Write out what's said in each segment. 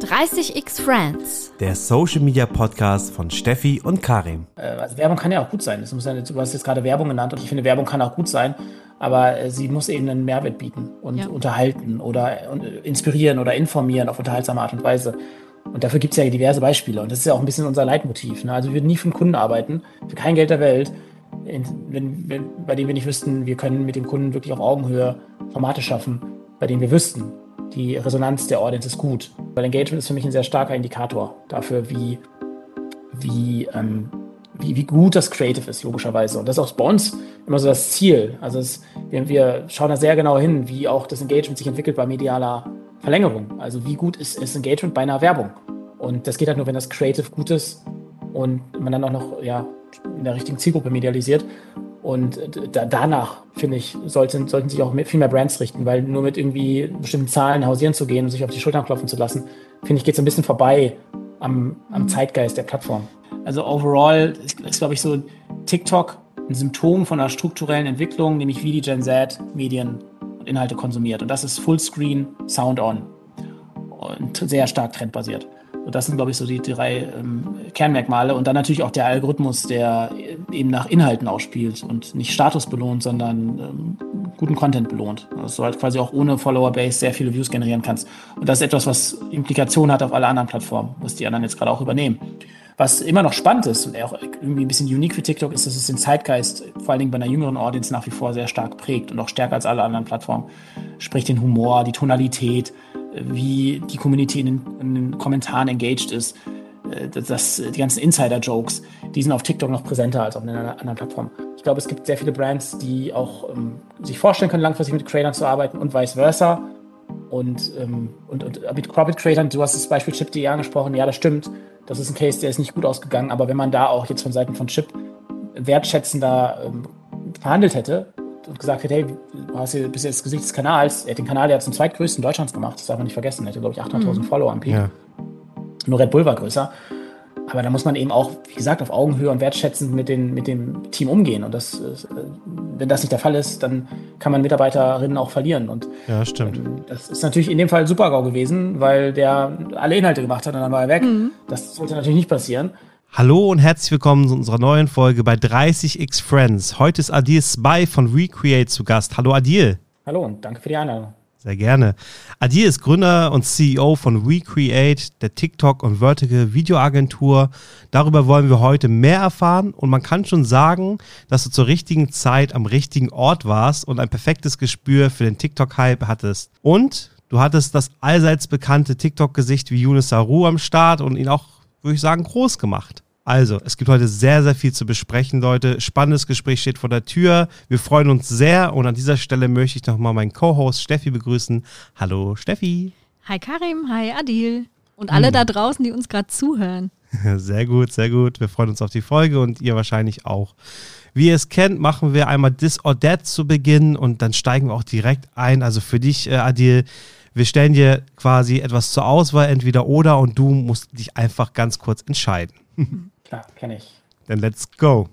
30x Friends. Der Social Media Podcast von Steffi und Karim. Äh, also Werbung kann ja auch gut sein. Das muss ja, du hast jetzt gerade Werbung genannt und ich finde, Werbung kann auch gut sein, aber äh, sie muss eben einen Mehrwert bieten und ja. unterhalten oder inspirieren oder informieren auf unterhaltsame Art und Weise. Und dafür gibt es ja diverse Beispiele. Und das ist ja auch ein bisschen unser Leitmotiv. Ne? Also wir würden nie für den Kunden arbeiten, für kein Geld der Welt, in, wenn, wenn, bei dem wir nicht wüssten, wir können mit dem Kunden wirklich auf Augenhöhe Formate schaffen, bei denen wir wüssten, die Resonanz der Audience ist gut. Weil Engagement ist für mich ein sehr starker Indikator dafür, wie, wie, ähm, wie, wie gut das Creative ist, logischerweise. Und das ist auch bei uns immer so das Ziel. Also es, wir, wir schauen da sehr genau hin, wie auch das Engagement sich entwickelt bei medialer Verlängerung. Also wie gut ist, ist Engagement bei einer Werbung. Und das geht halt nur, wenn das Creative gut ist und man dann auch noch ja, in der richtigen Zielgruppe medialisiert. Und da, danach, finde ich, sollten, sollten sich auch viel mehr Brands richten, weil nur mit irgendwie bestimmten Zahlen hausieren zu gehen und sich auf die Schultern klopfen zu lassen, finde ich, geht es ein bisschen vorbei am, am. Zeitgeist der Plattform. Also overall ist, ist glaube ich, so TikTok ein Symptom von einer strukturellen Entwicklung, nämlich wie die Gen Z Medien und Inhalte konsumiert. Und das ist Fullscreen, Sound on und sehr stark trendbasiert. Und das sind, glaube ich, so die drei ähm, Kernmerkmale. Und dann natürlich auch der Algorithmus, der eben nach Inhalten ausspielt und nicht Status belohnt, sondern ähm, guten Content belohnt. Dass du halt quasi auch ohne Follower-Base sehr viele Views generieren kannst. Und das ist etwas, was Implikationen hat auf alle anderen Plattformen, was die anderen jetzt gerade auch übernehmen. Was immer noch spannend ist und auch irgendwie ein bisschen unique für TikTok ist, dass es den Zeitgeist vor allen Dingen bei einer jüngeren Audience nach wie vor sehr stark prägt und auch stärker als alle anderen Plattformen. Sprich den Humor, die Tonalität, wie die Community in den, in den Kommentaren engaged ist. Äh, das, die ganzen Insider-Jokes, die sind auf TikTok noch präsenter als auf einer anderen Plattform. Ich glaube, es gibt sehr viele Brands, die auch ähm, sich vorstellen können, langfristig mit Creators zu arbeiten und vice versa. Und, ähm, und, und mit Profit Creators, du hast das Beispiel Chip.de angesprochen, ja, das stimmt. Das ist ein Case, der ist nicht gut ausgegangen, aber wenn man da auch jetzt von Seiten von Chip wertschätzender ähm, verhandelt hätte, und gesagt hätte, hey, du hast hier bis jetzt das Gesicht des Kanals. Er hat den Kanal ja zum zweitgrößten Deutschlands gemacht, das darf man nicht vergessen. Er hatte, glaube ich, 800.000 mhm. Follower am Peak. Ja. Nur Red Bull war größer. Aber da muss man eben auch, wie gesagt, auf Augenhöhe und wertschätzend mit, den, mit dem Team umgehen. Und das, wenn das nicht der Fall ist, dann kann man Mitarbeiterinnen auch verlieren. Und ja, stimmt. Ähm, das ist natürlich in dem Fall Super-GAU gewesen, weil der alle Inhalte gemacht hat und dann war er weg. Mhm. Das sollte natürlich nicht passieren. Hallo und herzlich willkommen zu unserer neuen Folge bei 30x Friends. Heute ist Adil Spy von Recreate zu Gast. Hallo Adil. Hallo und danke für die Einladung. Sehr gerne. Adil ist Gründer und CEO von Recreate, der TikTok- und Vertical Videoagentur. Darüber wollen wir heute mehr erfahren und man kann schon sagen, dass du zur richtigen Zeit am richtigen Ort warst und ein perfektes Gespür für den TikTok-Hype hattest. Und du hattest das allseits bekannte TikTok-Gesicht wie Yunus Saru am Start und ihn auch würde ich sagen, groß gemacht. Also, es gibt heute sehr, sehr viel zu besprechen, Leute. Spannendes Gespräch steht vor der Tür. Wir freuen uns sehr und an dieser Stelle möchte ich nochmal meinen Co-Host Steffi begrüßen. Hallo, Steffi. Hi, Karim. Hi, Adil. Und alle hm. da draußen, die uns gerade zuhören. Sehr gut, sehr gut. Wir freuen uns auf die Folge und ihr wahrscheinlich auch. Wie ihr es kennt, machen wir einmal This or That zu Beginn und dann steigen wir auch direkt ein. Also für dich, äh, Adil, wir stellen dir quasi etwas zur Auswahl, entweder oder, und du musst dich einfach ganz kurz entscheiden. Klar, kenne ich. Dann let's go.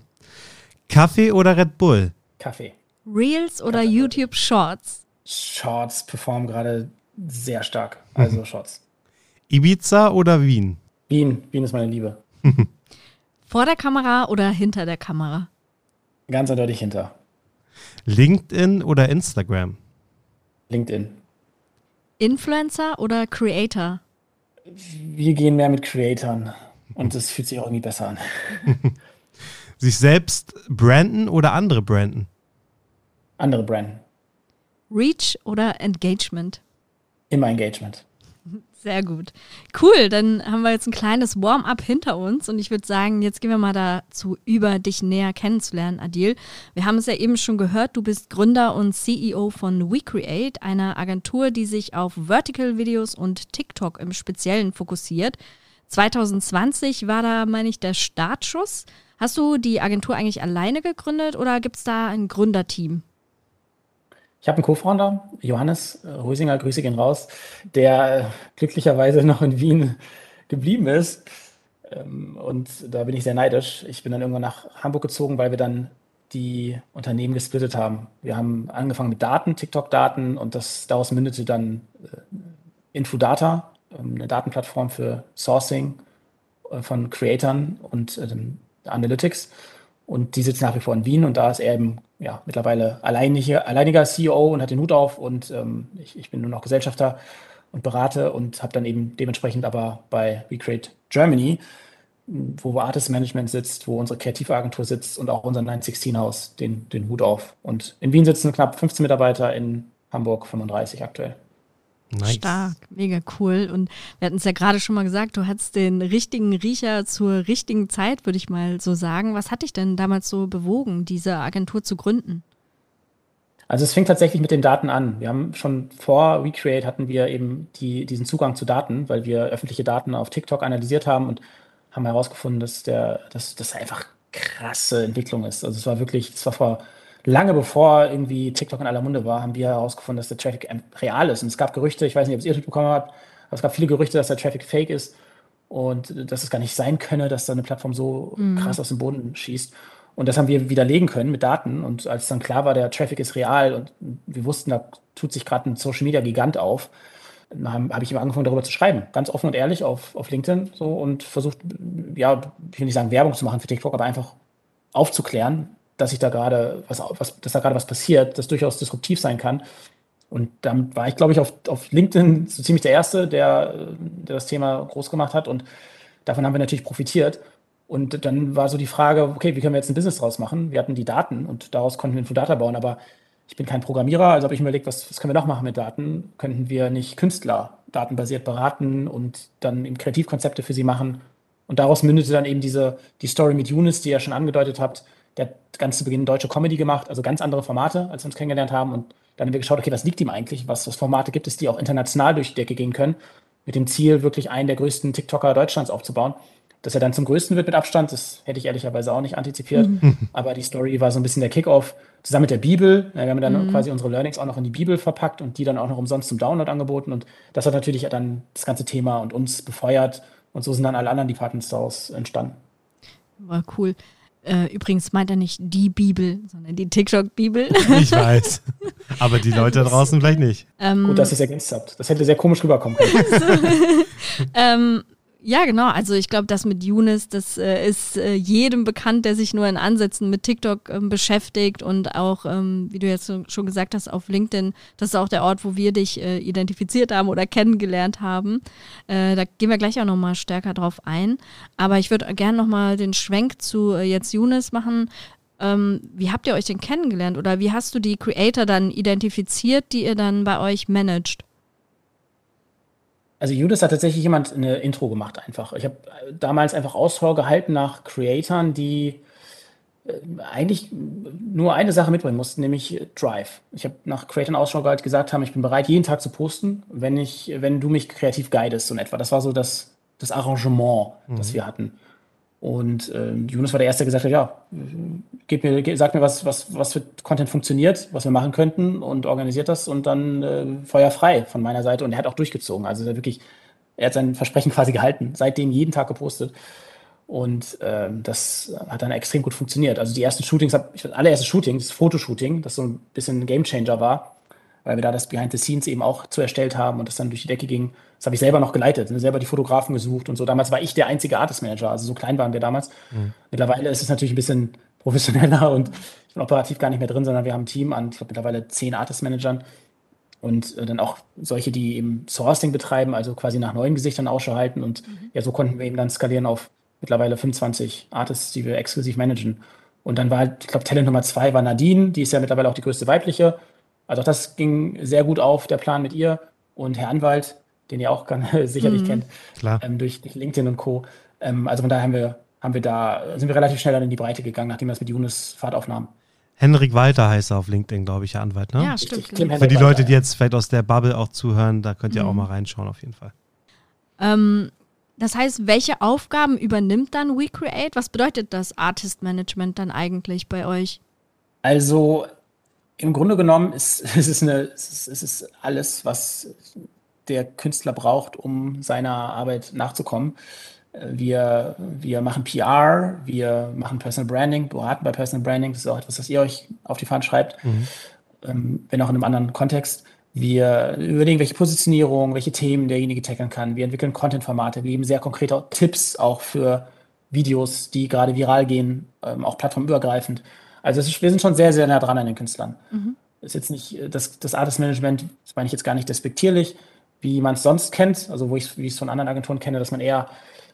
Kaffee oder Red Bull? Kaffee. Reels oder Kaffee. YouTube Shorts? Shorts performen gerade sehr stark. Also Shorts. Ibiza oder Wien? Wien. Wien ist meine Liebe. Vor der Kamera oder hinter der Kamera? Ganz eindeutig hinter. LinkedIn oder Instagram? LinkedIn. Influencer oder Creator? Wir gehen mehr mit Creatoren und das fühlt sich auch irgendwie besser an. sich selbst branden oder andere branden? Andere branden. Reach oder Engagement? Immer Engagement. Sehr gut. Cool, dann haben wir jetzt ein kleines Warm-up hinter uns und ich würde sagen, jetzt gehen wir mal dazu über, dich näher kennenzulernen, Adil. Wir haben es ja eben schon gehört, du bist Gründer und CEO von WeCreate, einer Agentur, die sich auf Vertical-Videos und TikTok im Speziellen fokussiert. 2020 war da, meine ich, der Startschuss. Hast du die Agentur eigentlich alleine gegründet oder gibt es da ein Gründerteam? Ich habe einen Co-Founder, Johannes Rösinger, Grüße gehen raus, der glücklicherweise noch in Wien geblieben ist. Ähm, und da bin ich sehr neidisch. Ich bin dann irgendwann nach Hamburg gezogen, weil wir dann die Unternehmen gesplittet haben. Wir haben angefangen mit Daten, TikTok-Daten und das daraus mündete dann äh, Infodata, ähm, eine Datenplattform für Sourcing äh, von Creatern und äh, Analytics. Und die sitzt nach wie vor in Wien und da ist er eben ja, mittlerweile alleinige, alleiniger CEO und hat den Hut auf und ähm, ich, ich bin nur noch Gesellschafter und berate und habe dann eben dementsprechend aber bei Recreate Germany, wo Artist Management sitzt, wo unsere Kreativagentur sitzt und auch unser 916 Haus den, den Hut auf. Und in Wien sitzen knapp 15 Mitarbeiter, in Hamburg 35 aktuell. Nice. Stark, mega cool. Und wir hatten es ja gerade schon mal gesagt, du hattest den richtigen Riecher zur richtigen Zeit, würde ich mal so sagen. Was hat dich denn damals so bewogen, diese Agentur zu gründen? Also es fing tatsächlich mit den Daten an. Wir haben schon vor Recreate hatten wir eben die, diesen Zugang zu Daten, weil wir öffentliche Daten auf TikTok analysiert haben und haben herausgefunden, dass der, dass das einfach krasse Entwicklung ist. Also es war wirklich, es war vor lange bevor irgendwie TikTok in aller Munde war, haben wir herausgefunden, dass der Traffic real ist. Und es gab Gerüchte, ich weiß nicht, ob es ihr mitbekommen habt, aber es gab viele Gerüchte, dass der Traffic fake ist und dass es gar nicht sein könne, dass da eine Plattform so mhm. krass aus dem Boden schießt. Und das haben wir widerlegen können mit Daten. Und als dann klar war, der Traffic ist real und wir wussten, da tut sich gerade ein Social Media Gigant auf, habe hab ich immer angefangen, darüber zu schreiben. Ganz offen und ehrlich auf, auf LinkedIn so und versucht, ja, ich will nicht sagen, Werbung zu machen für TikTok, aber einfach aufzuklären, dass ich da gerade was, was, dass da gerade was passiert, das durchaus disruptiv sein kann. Und dann war ich, glaube ich, auf, auf LinkedIn so ziemlich der Erste, der, der das Thema groß gemacht hat. Und davon haben wir natürlich profitiert. Und dann war so die Frage, okay, wie können wir jetzt ein Business draus machen? Wir hatten die Daten und daraus konnten wir Infodata bauen, aber ich bin kein Programmierer, also habe ich mir überlegt, was, was können wir noch machen mit Daten? Könnten wir nicht Künstler datenbasiert beraten und dann eben Kreativkonzepte für sie machen? Und daraus mündete dann eben diese, die Story mit Younes, die ihr schon angedeutet habt, der hat ganz zu Beginn deutsche Comedy gemacht, also ganz andere Formate, als wir uns kennengelernt haben. Und dann haben wir geschaut, okay, was liegt ihm eigentlich? Was, was Formate gibt es, die auch international durch die Decke gehen können? Mit dem Ziel, wirklich einen der größten TikToker Deutschlands aufzubauen. Dass er dann zum größten wird mit Abstand, das hätte ich ehrlicherweise auch nicht antizipiert. Mhm. Aber die Story war so ein bisschen der Kickoff. Zusammen mit der Bibel. Wir haben dann mhm. quasi unsere Learnings auch noch in die Bibel verpackt und die dann auch noch umsonst zum Download angeboten. Und das hat natürlich dann das ganze Thema und uns befeuert. Und so sind dann alle anderen Department Stores entstanden. War cool. Äh, übrigens meint er nicht die Bibel, sondern die TikTok-Bibel. Ich weiß. Aber die Leute da draußen vielleicht nicht. Ähm, Gut, dass ihr es ergänzt habt. Das hätte sehr komisch rüberkommen können. so, ähm, ja, genau. Also ich glaube, das mit Younes, das äh, ist äh, jedem bekannt, der sich nur in Ansätzen mit TikTok ähm, beschäftigt und auch, ähm, wie du jetzt schon gesagt hast, auf LinkedIn, das ist auch der Ort, wo wir dich äh, identifiziert haben oder kennengelernt haben. Äh, da gehen wir gleich auch nochmal stärker drauf ein. Aber ich würde gerne nochmal den Schwenk zu äh, jetzt Younes machen. Ähm, wie habt ihr euch denn kennengelernt oder wie hast du die Creator dann identifiziert, die ihr dann bei euch managt? Also Judas hat tatsächlich jemand eine Intro gemacht einfach. Ich habe damals einfach Ausschau gehalten nach Creatoren, die äh, eigentlich nur eine Sache mitbringen mussten, nämlich Drive. Ich habe nach Creatoren Ausschau gehalten, gesagt haben, ich bin bereit, jeden Tag zu posten, wenn ich, wenn du mich kreativ guidest und etwa. Das war so das, das Arrangement, mhm. das wir hatten. Und äh, Jonas war der Erste, der gesagt hat, ja, gib mir, ge, sag mir, was, was, was für Content funktioniert, was wir machen könnten und organisiert das und dann äh, Feuer frei von meiner Seite. Und er hat auch durchgezogen. Also er wirklich, er hat sein Versprechen quasi gehalten, seitdem jeden Tag gepostet. Und äh, das hat dann extrem gut funktioniert. Also die ersten Shootings, das allererste Shooting, das Fotoshooting, das so ein bisschen ein Gamechanger war, weil wir da das Behind the Scenes eben auch zu erstellt haben und das dann durch die Decke ging. Das habe ich selber noch geleitet, ne, selber die Fotografen gesucht und so. Damals war ich der einzige Artist Manager, also so klein waren wir damals. Mhm. Mittlerweile ist es natürlich ein bisschen professioneller und ich bin operativ gar nicht mehr drin, sondern wir haben ein Team an, ich glaube, mittlerweile zehn Artist Managern und äh, dann auch solche, die eben Sourcing betreiben, also quasi nach neuen Gesichtern Ausschau halten. Und mhm. ja, so konnten wir eben dann skalieren auf mittlerweile 25 Artists, die wir exklusiv managen. Und dann war halt, ich glaube, Talent Nummer zwei war Nadine, die ist ja mittlerweile auch die größte weibliche. Also auch das ging sehr gut auf, der Plan mit ihr. Und Herr Anwalt, den ihr auch kann, sicherlich mhm. kennt, ähm, durch, durch, LinkedIn und Co. Ähm, also von daher haben wir, haben wir da, sind wir relativ schnell dann in die Breite gegangen, nachdem wir das mit Younes Fahrt aufnahmen. Henrik Walter heißt er auf LinkedIn, glaube ich, Herr Anwalt, ne? Ja, stimmt. Für die Leute, die jetzt vielleicht aus der Bubble auch zuhören, da könnt ihr mhm. auch mal reinschauen, auf jeden Fall. Ähm, das heißt, welche Aufgaben übernimmt dann WeCreate? Was bedeutet das Artist Management dann eigentlich bei euch? Also im Grunde genommen ist, ist es, eine, ist, es ist alles, was der Künstler braucht, um seiner Arbeit nachzukommen. Wir, wir machen PR, wir machen Personal Branding, beraten bei Personal Branding. Das ist auch etwas, was ihr euch auf die Fahne schreibt, mhm. ähm, wenn auch in einem anderen Kontext. Wir überlegen, welche Positionierung, welche Themen derjenige tackeln kann. Wir entwickeln Content-Formate. Wir geben sehr konkrete Tipps auch für Videos, die gerade viral gehen, ähm, auch plattformübergreifend. Also ist, wir sind schon sehr, sehr nah dran an den Künstlern. Mhm. Ist jetzt nicht äh, das, das Artist-Management, das meine ich jetzt gar nicht despektierlich, wie man es sonst kennt, also wo ich, wie ich es von anderen Agenturen kenne, dass man eher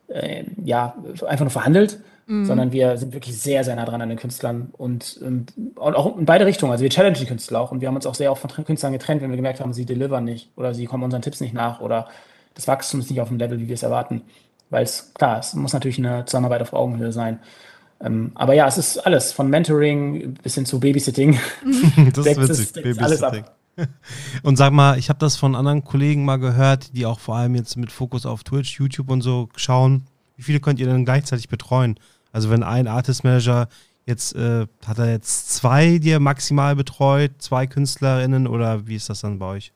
äh, ja, einfach nur verhandelt, mhm. sondern wir sind wirklich sehr, sehr nah dran an den Künstlern und, und, auch in beide Richtungen. Also wir challengen die Künstler auch und wir haben uns auch sehr oft von Künstlern getrennt, wenn wir gemerkt haben, sie delivern nicht oder sie kommen unseren Tipps nicht nach oder das Wachstum ist nicht auf dem Level, wie wir es erwarten. Weil es, klar, es muss natürlich eine Zusammenarbeit auf Augenhöhe sein. Ähm, aber ja, es ist alles, von Mentoring bis hin zu Babysitting. das ist witzig, Babysitting. Alles ab. Und sag mal, ich habe das von anderen Kollegen mal gehört, die auch vor allem jetzt mit Fokus auf Twitch, YouTube und so schauen. Wie viele könnt ihr denn gleichzeitig betreuen? Also wenn ein Artist Manager jetzt, äh, hat er jetzt zwei, die er maximal betreut, zwei KünstlerInnen oder wie ist das dann bei euch?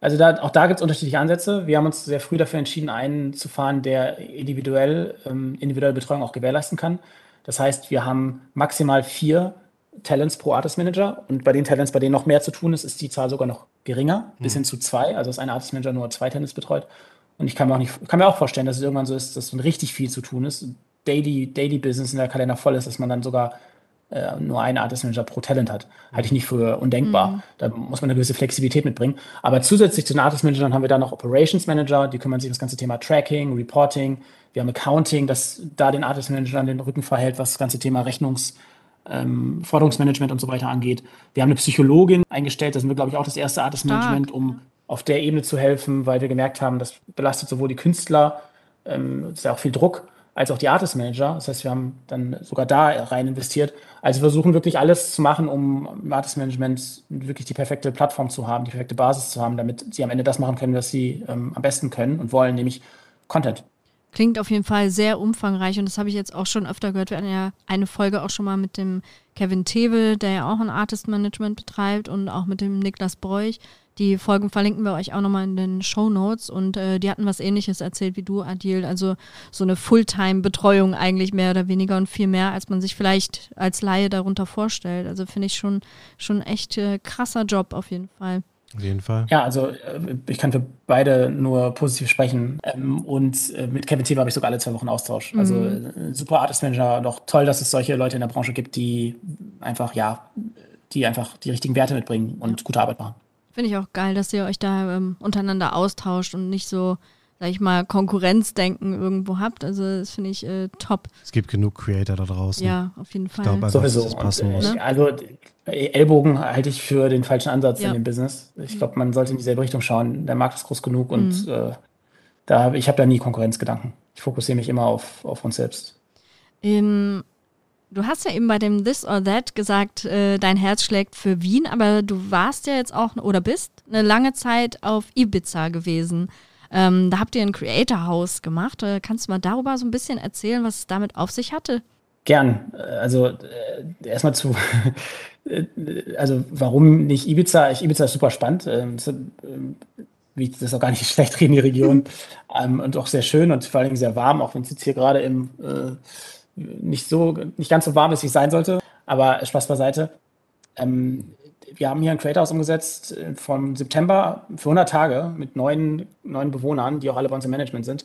Also da, auch da gibt es unterschiedliche Ansätze. Wir haben uns sehr früh dafür entschieden, einen zu fahren, der individuell, ähm, individuelle Betreuung auch gewährleisten kann. Das heißt, wir haben maximal vier Talents pro Artist Manager und bei den Talents, bei denen noch mehr zu tun ist, ist die Zahl sogar noch geringer, mhm. bis hin zu zwei. Also dass ein Artist Manager nur zwei Talents betreut. Und ich kann mir auch nicht, kann mir auch vorstellen, dass es irgendwann so ist, dass so richtig viel zu tun ist. Daily, Daily Business in der Kalender voll ist, dass man dann sogar äh, nur einen Artist Manager pro Talent hat. Halte ich nicht für undenkbar. Mhm. Da muss man eine gewisse Flexibilität mitbringen. Aber zusätzlich zu den Artist Managern haben wir dann noch Operations Manager, die kümmern sich um das ganze Thema Tracking, Reporting. Wir haben Accounting, das da den Artist Managern den Rücken verhält, was das ganze Thema Rechnungs- ähm, Forderungsmanagement und so weiter angeht. Wir haben eine Psychologin eingestellt, da sind wir, glaube ich, auch das erste Artist Management, um auf der Ebene zu helfen, weil wir gemerkt haben, das belastet sowohl die Künstler, ähm, ist ja auch viel Druck, als auch die Artist Manager. Das heißt, wir haben dann sogar da rein investiert. Also wir versuchen wirklich alles zu machen, um im Artist Management wirklich die perfekte Plattform zu haben, die perfekte Basis zu haben, damit sie am Ende das machen können, was sie ähm, am besten können und wollen, nämlich Content. Klingt auf jeden Fall sehr umfangreich und das habe ich jetzt auch schon öfter gehört. Wir hatten ja eine Folge auch schon mal mit dem Kevin Tevel, der ja auch ein Artist Management betreibt und auch mit dem Niklas Bräuch. Die Folgen verlinken wir euch auch nochmal in den Show Notes und äh, die hatten was ähnliches erzählt wie du, Adil. Also so eine Fulltime-Betreuung eigentlich mehr oder weniger und viel mehr, als man sich vielleicht als Laie darunter vorstellt. Also finde ich schon, schon echt äh, krasser Job auf jeden Fall. Auf jeden Fall. Ja, also äh, ich kann für beide nur positiv sprechen. Ähm, und äh, mit Kevin Thieber habe ich sogar alle zwei Wochen Austausch. Mhm. Also super Artist Manager und auch toll, dass es solche Leute in der Branche gibt, die einfach, ja, die einfach die richtigen Werte mitbringen und gute Arbeit machen. Finde ich auch geil, dass ihr euch da ähm, untereinander austauscht und nicht so sag ich mal, Konkurrenzdenken irgendwo habt. Also das finde ich äh, top. Es gibt genug Creator da draußen. Ja, auf jeden Fall. Ich glaube einfach, Sowieso. dass das passen und, muss. Ne? Also Ellbogen halte ich für den falschen Ansatz ja. in dem Business. Ich glaube, man sollte in dieselbe Richtung schauen. Der Markt ist groß genug und mhm. äh, da, ich habe da nie Konkurrenzgedanken. Ich fokussiere mich immer auf, auf uns selbst. Ähm, du hast ja eben bei dem This or That gesagt, äh, dein Herz schlägt für Wien, aber du warst ja jetzt auch oder bist eine lange Zeit auf Ibiza gewesen. Ähm, da habt ihr ein Creator House gemacht. Äh, kannst du mal darüber so ein bisschen erzählen, was es damit auf sich hatte? Gern. Also äh, erstmal zu, äh, also warum nicht Ibiza? Ich, Ibiza ist super spannend. Ähm, das, ähm, wie das ist auch gar nicht schlecht reden, die Region. Ähm, und auch sehr schön und vor allem sehr warm, auch wenn es jetzt hier gerade im äh, nicht so, nicht ganz so warm ist, wie es sein sollte. Aber Spaß beiseite. Ähm, wir haben hier ein Creator House umgesetzt äh, von September für 100 Tage mit neun, neun Bewohnern, die auch alle bei uns im Management sind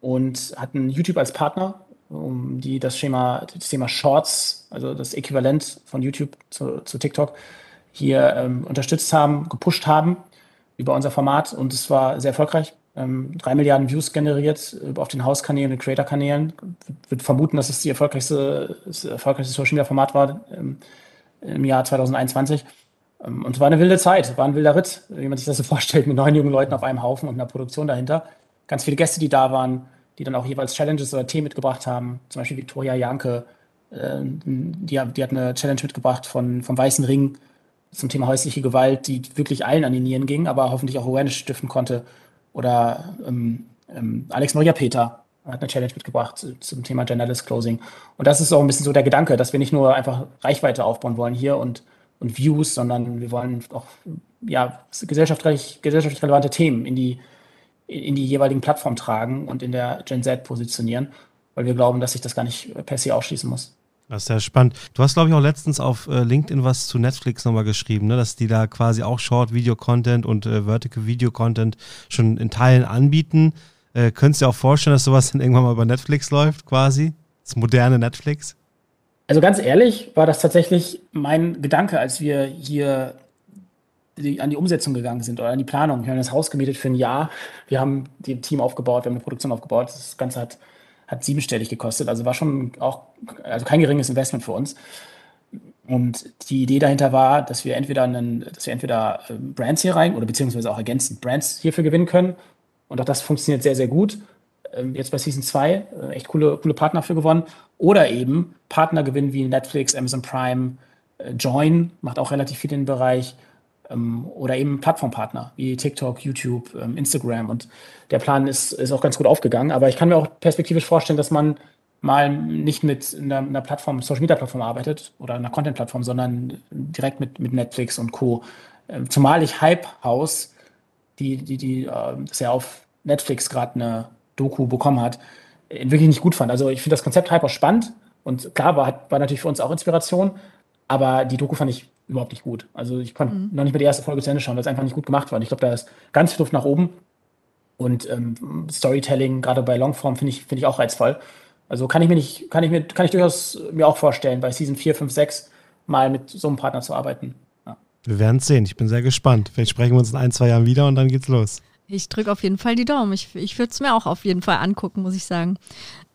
und hatten YouTube als Partner, um die das Schema, das Thema Shorts, also das Äquivalent von YouTube zu, zu TikTok, hier ähm, unterstützt haben, gepusht haben über unser Format und es war sehr erfolgreich. Ähm, drei Milliarden Views generiert äh, auf den Hauskanälen und Creator-Kanälen. Würde vermuten, dass es die erfolgreichste, das erfolgreichste Social Media Format war ähm, im Jahr 2021. Ähm, und es war eine wilde Zeit, war ein wilder Ritt, wie man sich das so vorstellt, mit neun jungen Leuten auf einem Haufen und einer Produktion dahinter. Ganz viele Gäste, die da waren, die dann auch jeweils Challenges oder Themen mitgebracht haben. Zum Beispiel Victoria Janke, äh, die, die hat eine Challenge mitgebracht von, vom Weißen Ring zum Thema häusliche Gewalt, die wirklich allen an die Nieren ging, aber hoffentlich auch Awareness stiften konnte. Oder ähm, ähm, Alex Maria Peter hat eine Challenge mitgebracht zum Thema Genderless Closing. Und das ist auch ein bisschen so der Gedanke, dass wir nicht nur einfach Reichweite aufbauen wollen hier und und Views, sondern wir wollen auch ja, gesellschaftlich, gesellschaftlich relevante Themen in die, in die jeweiligen Plattformen tragen und in der Gen Z positionieren, weil wir glauben, dass sich das gar nicht per se ausschließen muss. Das ist ja spannend. Du hast, glaube ich, auch letztens auf äh, LinkedIn was zu Netflix nochmal geschrieben, ne? dass die da quasi auch Short-Video-Content und äh, Vertical-Video-Content schon in Teilen anbieten. Äh, könntest du dir auch vorstellen, dass sowas dann irgendwann mal über Netflix läuft, quasi? Das moderne Netflix? Also ganz ehrlich, war das tatsächlich mein Gedanke, als wir hier die, an die Umsetzung gegangen sind oder an die Planung. Wir haben das Haus gemietet für ein Jahr. Wir haben die Team aufgebaut, wir haben eine Produktion aufgebaut. Das Ganze hat hat siebenstellig gekostet. Also war schon auch, also kein geringes Investment für uns. Und die Idee dahinter war, dass wir entweder einen, dass wir entweder ähm, Brands hier rein oder beziehungsweise auch ergänzend Brands hierfür gewinnen können. Und auch das funktioniert sehr, sehr gut. Ähm, jetzt bei Season 2 äh, echt coole, coole Partner für gewonnen. Oder eben Partner gewinnen wie Netflix, Amazon Prime, äh, Join macht auch relativ viel in den Bereich ähm, oder eben Plattformpartner wie TikTok, YouTube, ähm, Instagram. Und der Plan ist, ist auch ganz gut aufgegangen. Aber ich kann mir auch perspektivisch vorstellen, dass man mal nicht mit einer, einer Plattform, Social Media Plattform arbeitet oder einer Content Plattform, sondern direkt mit, mit Netflix und Co. Zumal ich Hype House, die, die, die, das ja auf Netflix gerade eine Doku bekommen hat, wirklich nicht gut fand. Also ich finde das Konzept Hype auch spannend und klar war, war natürlich für uns auch Inspiration, aber die Doku fand ich überhaupt nicht gut. Also ich konnte mhm. noch nicht mal die erste Folge zu Ende schauen, weil es einfach nicht gut gemacht war. Und ich glaube, da ist ganz viel Luft nach oben. Und ähm, Storytelling, gerade bei Longform, finde ich, finde ich auch reizvoll. Also kann ich mir nicht, kann ich mir, kann ich durchaus mir auch vorstellen, bei Season 4, 5, 6 mal mit so einem Partner zu arbeiten. Ja. Wir werden es sehen. Ich bin sehr gespannt. Vielleicht sprechen wir uns in ein, zwei Jahren wieder und dann geht's los. Ich drücke auf jeden Fall die Daumen. Ich, ich würde es mir auch auf jeden Fall angucken, muss ich sagen.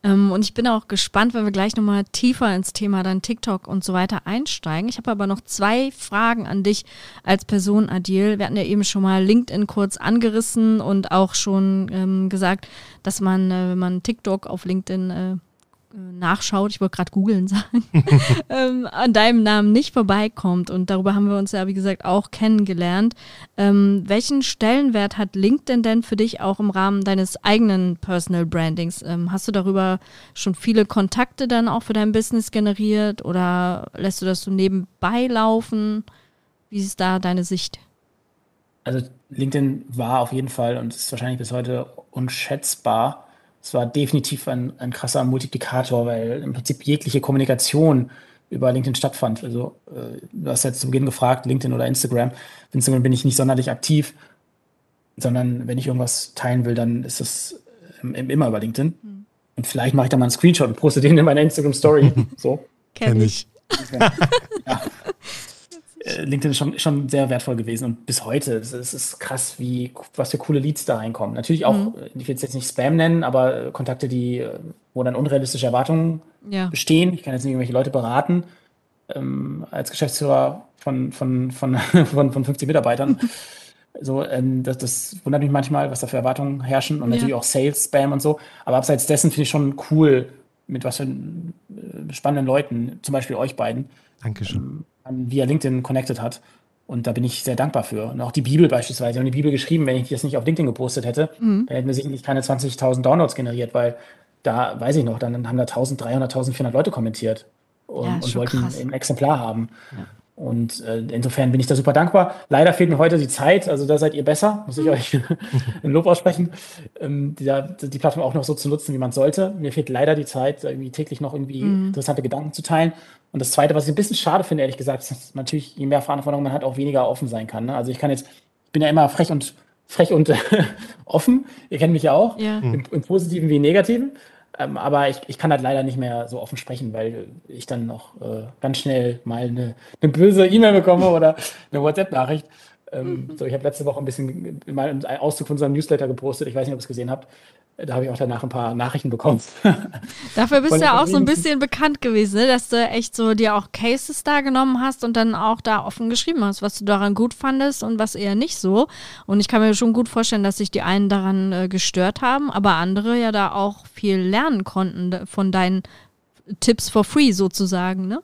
Ähm, und ich bin auch gespannt, wenn wir gleich nochmal tiefer ins Thema dann TikTok und so weiter einsteigen. Ich habe aber noch zwei Fragen an dich als Person, Adil. Wir hatten ja eben schon mal LinkedIn kurz angerissen und auch schon ähm, gesagt, dass man, äh, wenn man TikTok auf LinkedIn äh, nachschaut, ich wollte gerade googeln sagen, ähm, an deinem Namen nicht vorbeikommt. Und darüber haben wir uns ja, wie gesagt, auch kennengelernt. Ähm, welchen Stellenwert hat LinkedIn denn für dich auch im Rahmen deines eigenen Personal Brandings? Ähm, hast du darüber schon viele Kontakte dann auch für dein Business generiert oder lässt du das so nebenbei laufen? Wie ist da deine Sicht? Also LinkedIn war auf jeden Fall und ist wahrscheinlich bis heute unschätzbar es war definitiv ein, ein krasser Multiplikator, weil im Prinzip jegliche Kommunikation über LinkedIn stattfand. Also äh, du hast jetzt zu Beginn gefragt, LinkedIn oder Instagram. Auf Instagram bin ich nicht sonderlich aktiv, sondern wenn ich irgendwas teilen will, dann ist das ähm, immer über LinkedIn. Mhm. Und vielleicht mache ich da mal einen Screenshot und poste den in meiner Instagram Story. so. Kenn ich. ja. LinkedIn ist schon, schon sehr wertvoll gewesen und bis heute. Es ist, ist, krass, wie, was für coole Leads da reinkommen. Natürlich auch, mhm. Äh, ich will es jetzt nicht Spam nennen, aber äh, Kontakte, die, wo dann unrealistische Erwartungen ja. bestehen. Ich kann jetzt nicht irgendwelche Leute beraten. Ähm, als Geschäftsführer von, von, von, von, von 50 Mitarbeitern. So, ähm, das, das, wundert mich manchmal, was da für Erwartungen herrschen und ja. natürlich auch Sales, Spam und so. Aber abseits dessen finde ich schon cool, mit was für äh, spannenden Leuten, zum Beispiel euch beiden, Dankeschön. Ähm, via LinkedIn connected hat. Und da bin ich sehr dankbar für. Und auch die Bibel beispielsweise. Ich habe die Bibel geschrieben, wenn ich das nicht auf LinkedIn gepostet hätte, mhm. dann hätten wir sicherlich keine 20.000 Downloads generiert, weil da, weiß ich noch, dann haben da 1.300, 1.400 Leute kommentiert und, ja, und wollten krass. ein Exemplar haben. Ja. Und äh, insofern bin ich da super dankbar. Leider fehlt mir heute die Zeit, also da seid ihr besser, muss ich euch ein Lob aussprechen, ähm, die, die, Plattform auch noch so zu nutzen, wie man sollte. Mir fehlt leider die Zeit, irgendwie täglich noch irgendwie mhm. interessante Gedanken zu teilen. Und das Zweite, was ich ein bisschen schade finde, ehrlich gesagt, ist, dass natürlich, je mehr Verantwortung man hat, auch weniger offen sein kann. Ne? Also ich kann jetzt, ich bin ja immer frech und frech und offen. Ihr kennt mich ja auch, ja. Im, im Positiven wie im Negativen. Ähm, aber ich, ich kann halt leider nicht mehr so offen sprechen, weil ich dann noch äh, ganz schnell mal eine, eine böse E-Mail bekomme oder eine WhatsApp-Nachricht. Ähm, mhm. So, ich habe letzte Woche ein bisschen mal einen Auszug von unserem Newsletter gepostet. Ich weiß nicht, ob ihr es gesehen habt. Da habe ich auch danach ein paar Nachrichten bekommen. Dafür bist du ja auch so ein bisschen bekannt gewesen, ne? dass du echt so dir auch Cases da genommen hast und dann auch da offen geschrieben hast, was du daran gut fandest und was eher nicht so. Und ich kann mir schon gut vorstellen, dass sich die einen daran äh, gestört haben, aber andere ja da auch viel lernen konnten von deinen Tipps for free sozusagen, ne?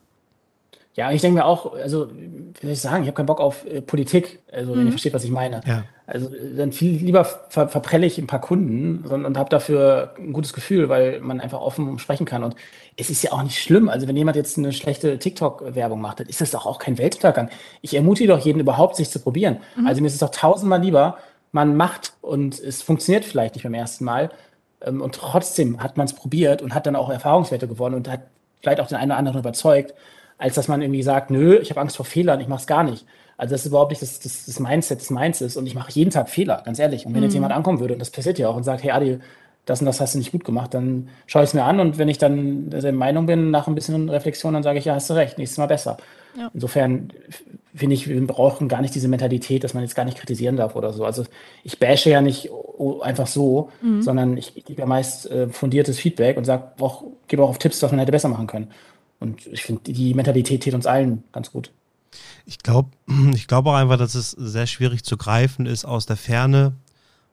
Ja, ich denke mir auch, also, wie soll ich sagen, ich habe keinen Bock auf äh, Politik, also, wenn ihr mhm. versteht, was ich meine. Ja. Also, dann viel lieber ver verprelle ich ein paar Kunden und, und habe dafür ein gutes Gefühl, weil man einfach offen sprechen kann. Und es ist ja auch nicht schlimm. Also, wenn jemand jetzt eine schlechte TikTok-Werbung macht, dann ist das doch auch kein Weltuntergang. Ich ermutige doch jeden überhaupt, sich zu probieren. Mhm. Also, mir ist es doch tausendmal lieber, man macht und es funktioniert vielleicht nicht beim ersten Mal. Ähm, und trotzdem hat man es probiert und hat dann auch Erfahrungswerte gewonnen und hat vielleicht auch den einen oder anderen überzeugt, als dass man irgendwie sagt, nö, ich habe Angst vor Fehlern, ich mache es gar nicht. Also das ist überhaupt nicht das, das, das Mindset des Minds ist und ich mache jeden Tag Fehler, ganz ehrlich. Und wenn mhm. jetzt jemand ankommen würde, und das passiert ja auch, und sagt, hey Adi, das und das hast du nicht gut gemacht, dann schaue ich es mir an und wenn ich dann der Meinung bin, nach ein bisschen Reflexion, dann sage ich, ja, hast du recht, nächstes Mal besser. Ja. Insofern finde ich, wir brauchen gar nicht diese Mentalität, dass man jetzt gar nicht kritisieren darf oder so. Also ich bashe ja nicht einfach so, mhm. sondern ich, ich gebe ja meist äh, fundiertes Feedback und sage auch, gebe auch auf Tipps, was man hätte besser machen können. Und ich finde, die Mentalität tät uns allen ganz gut. Ich glaube ich glaub auch einfach, dass es sehr schwierig zu greifen ist aus der Ferne,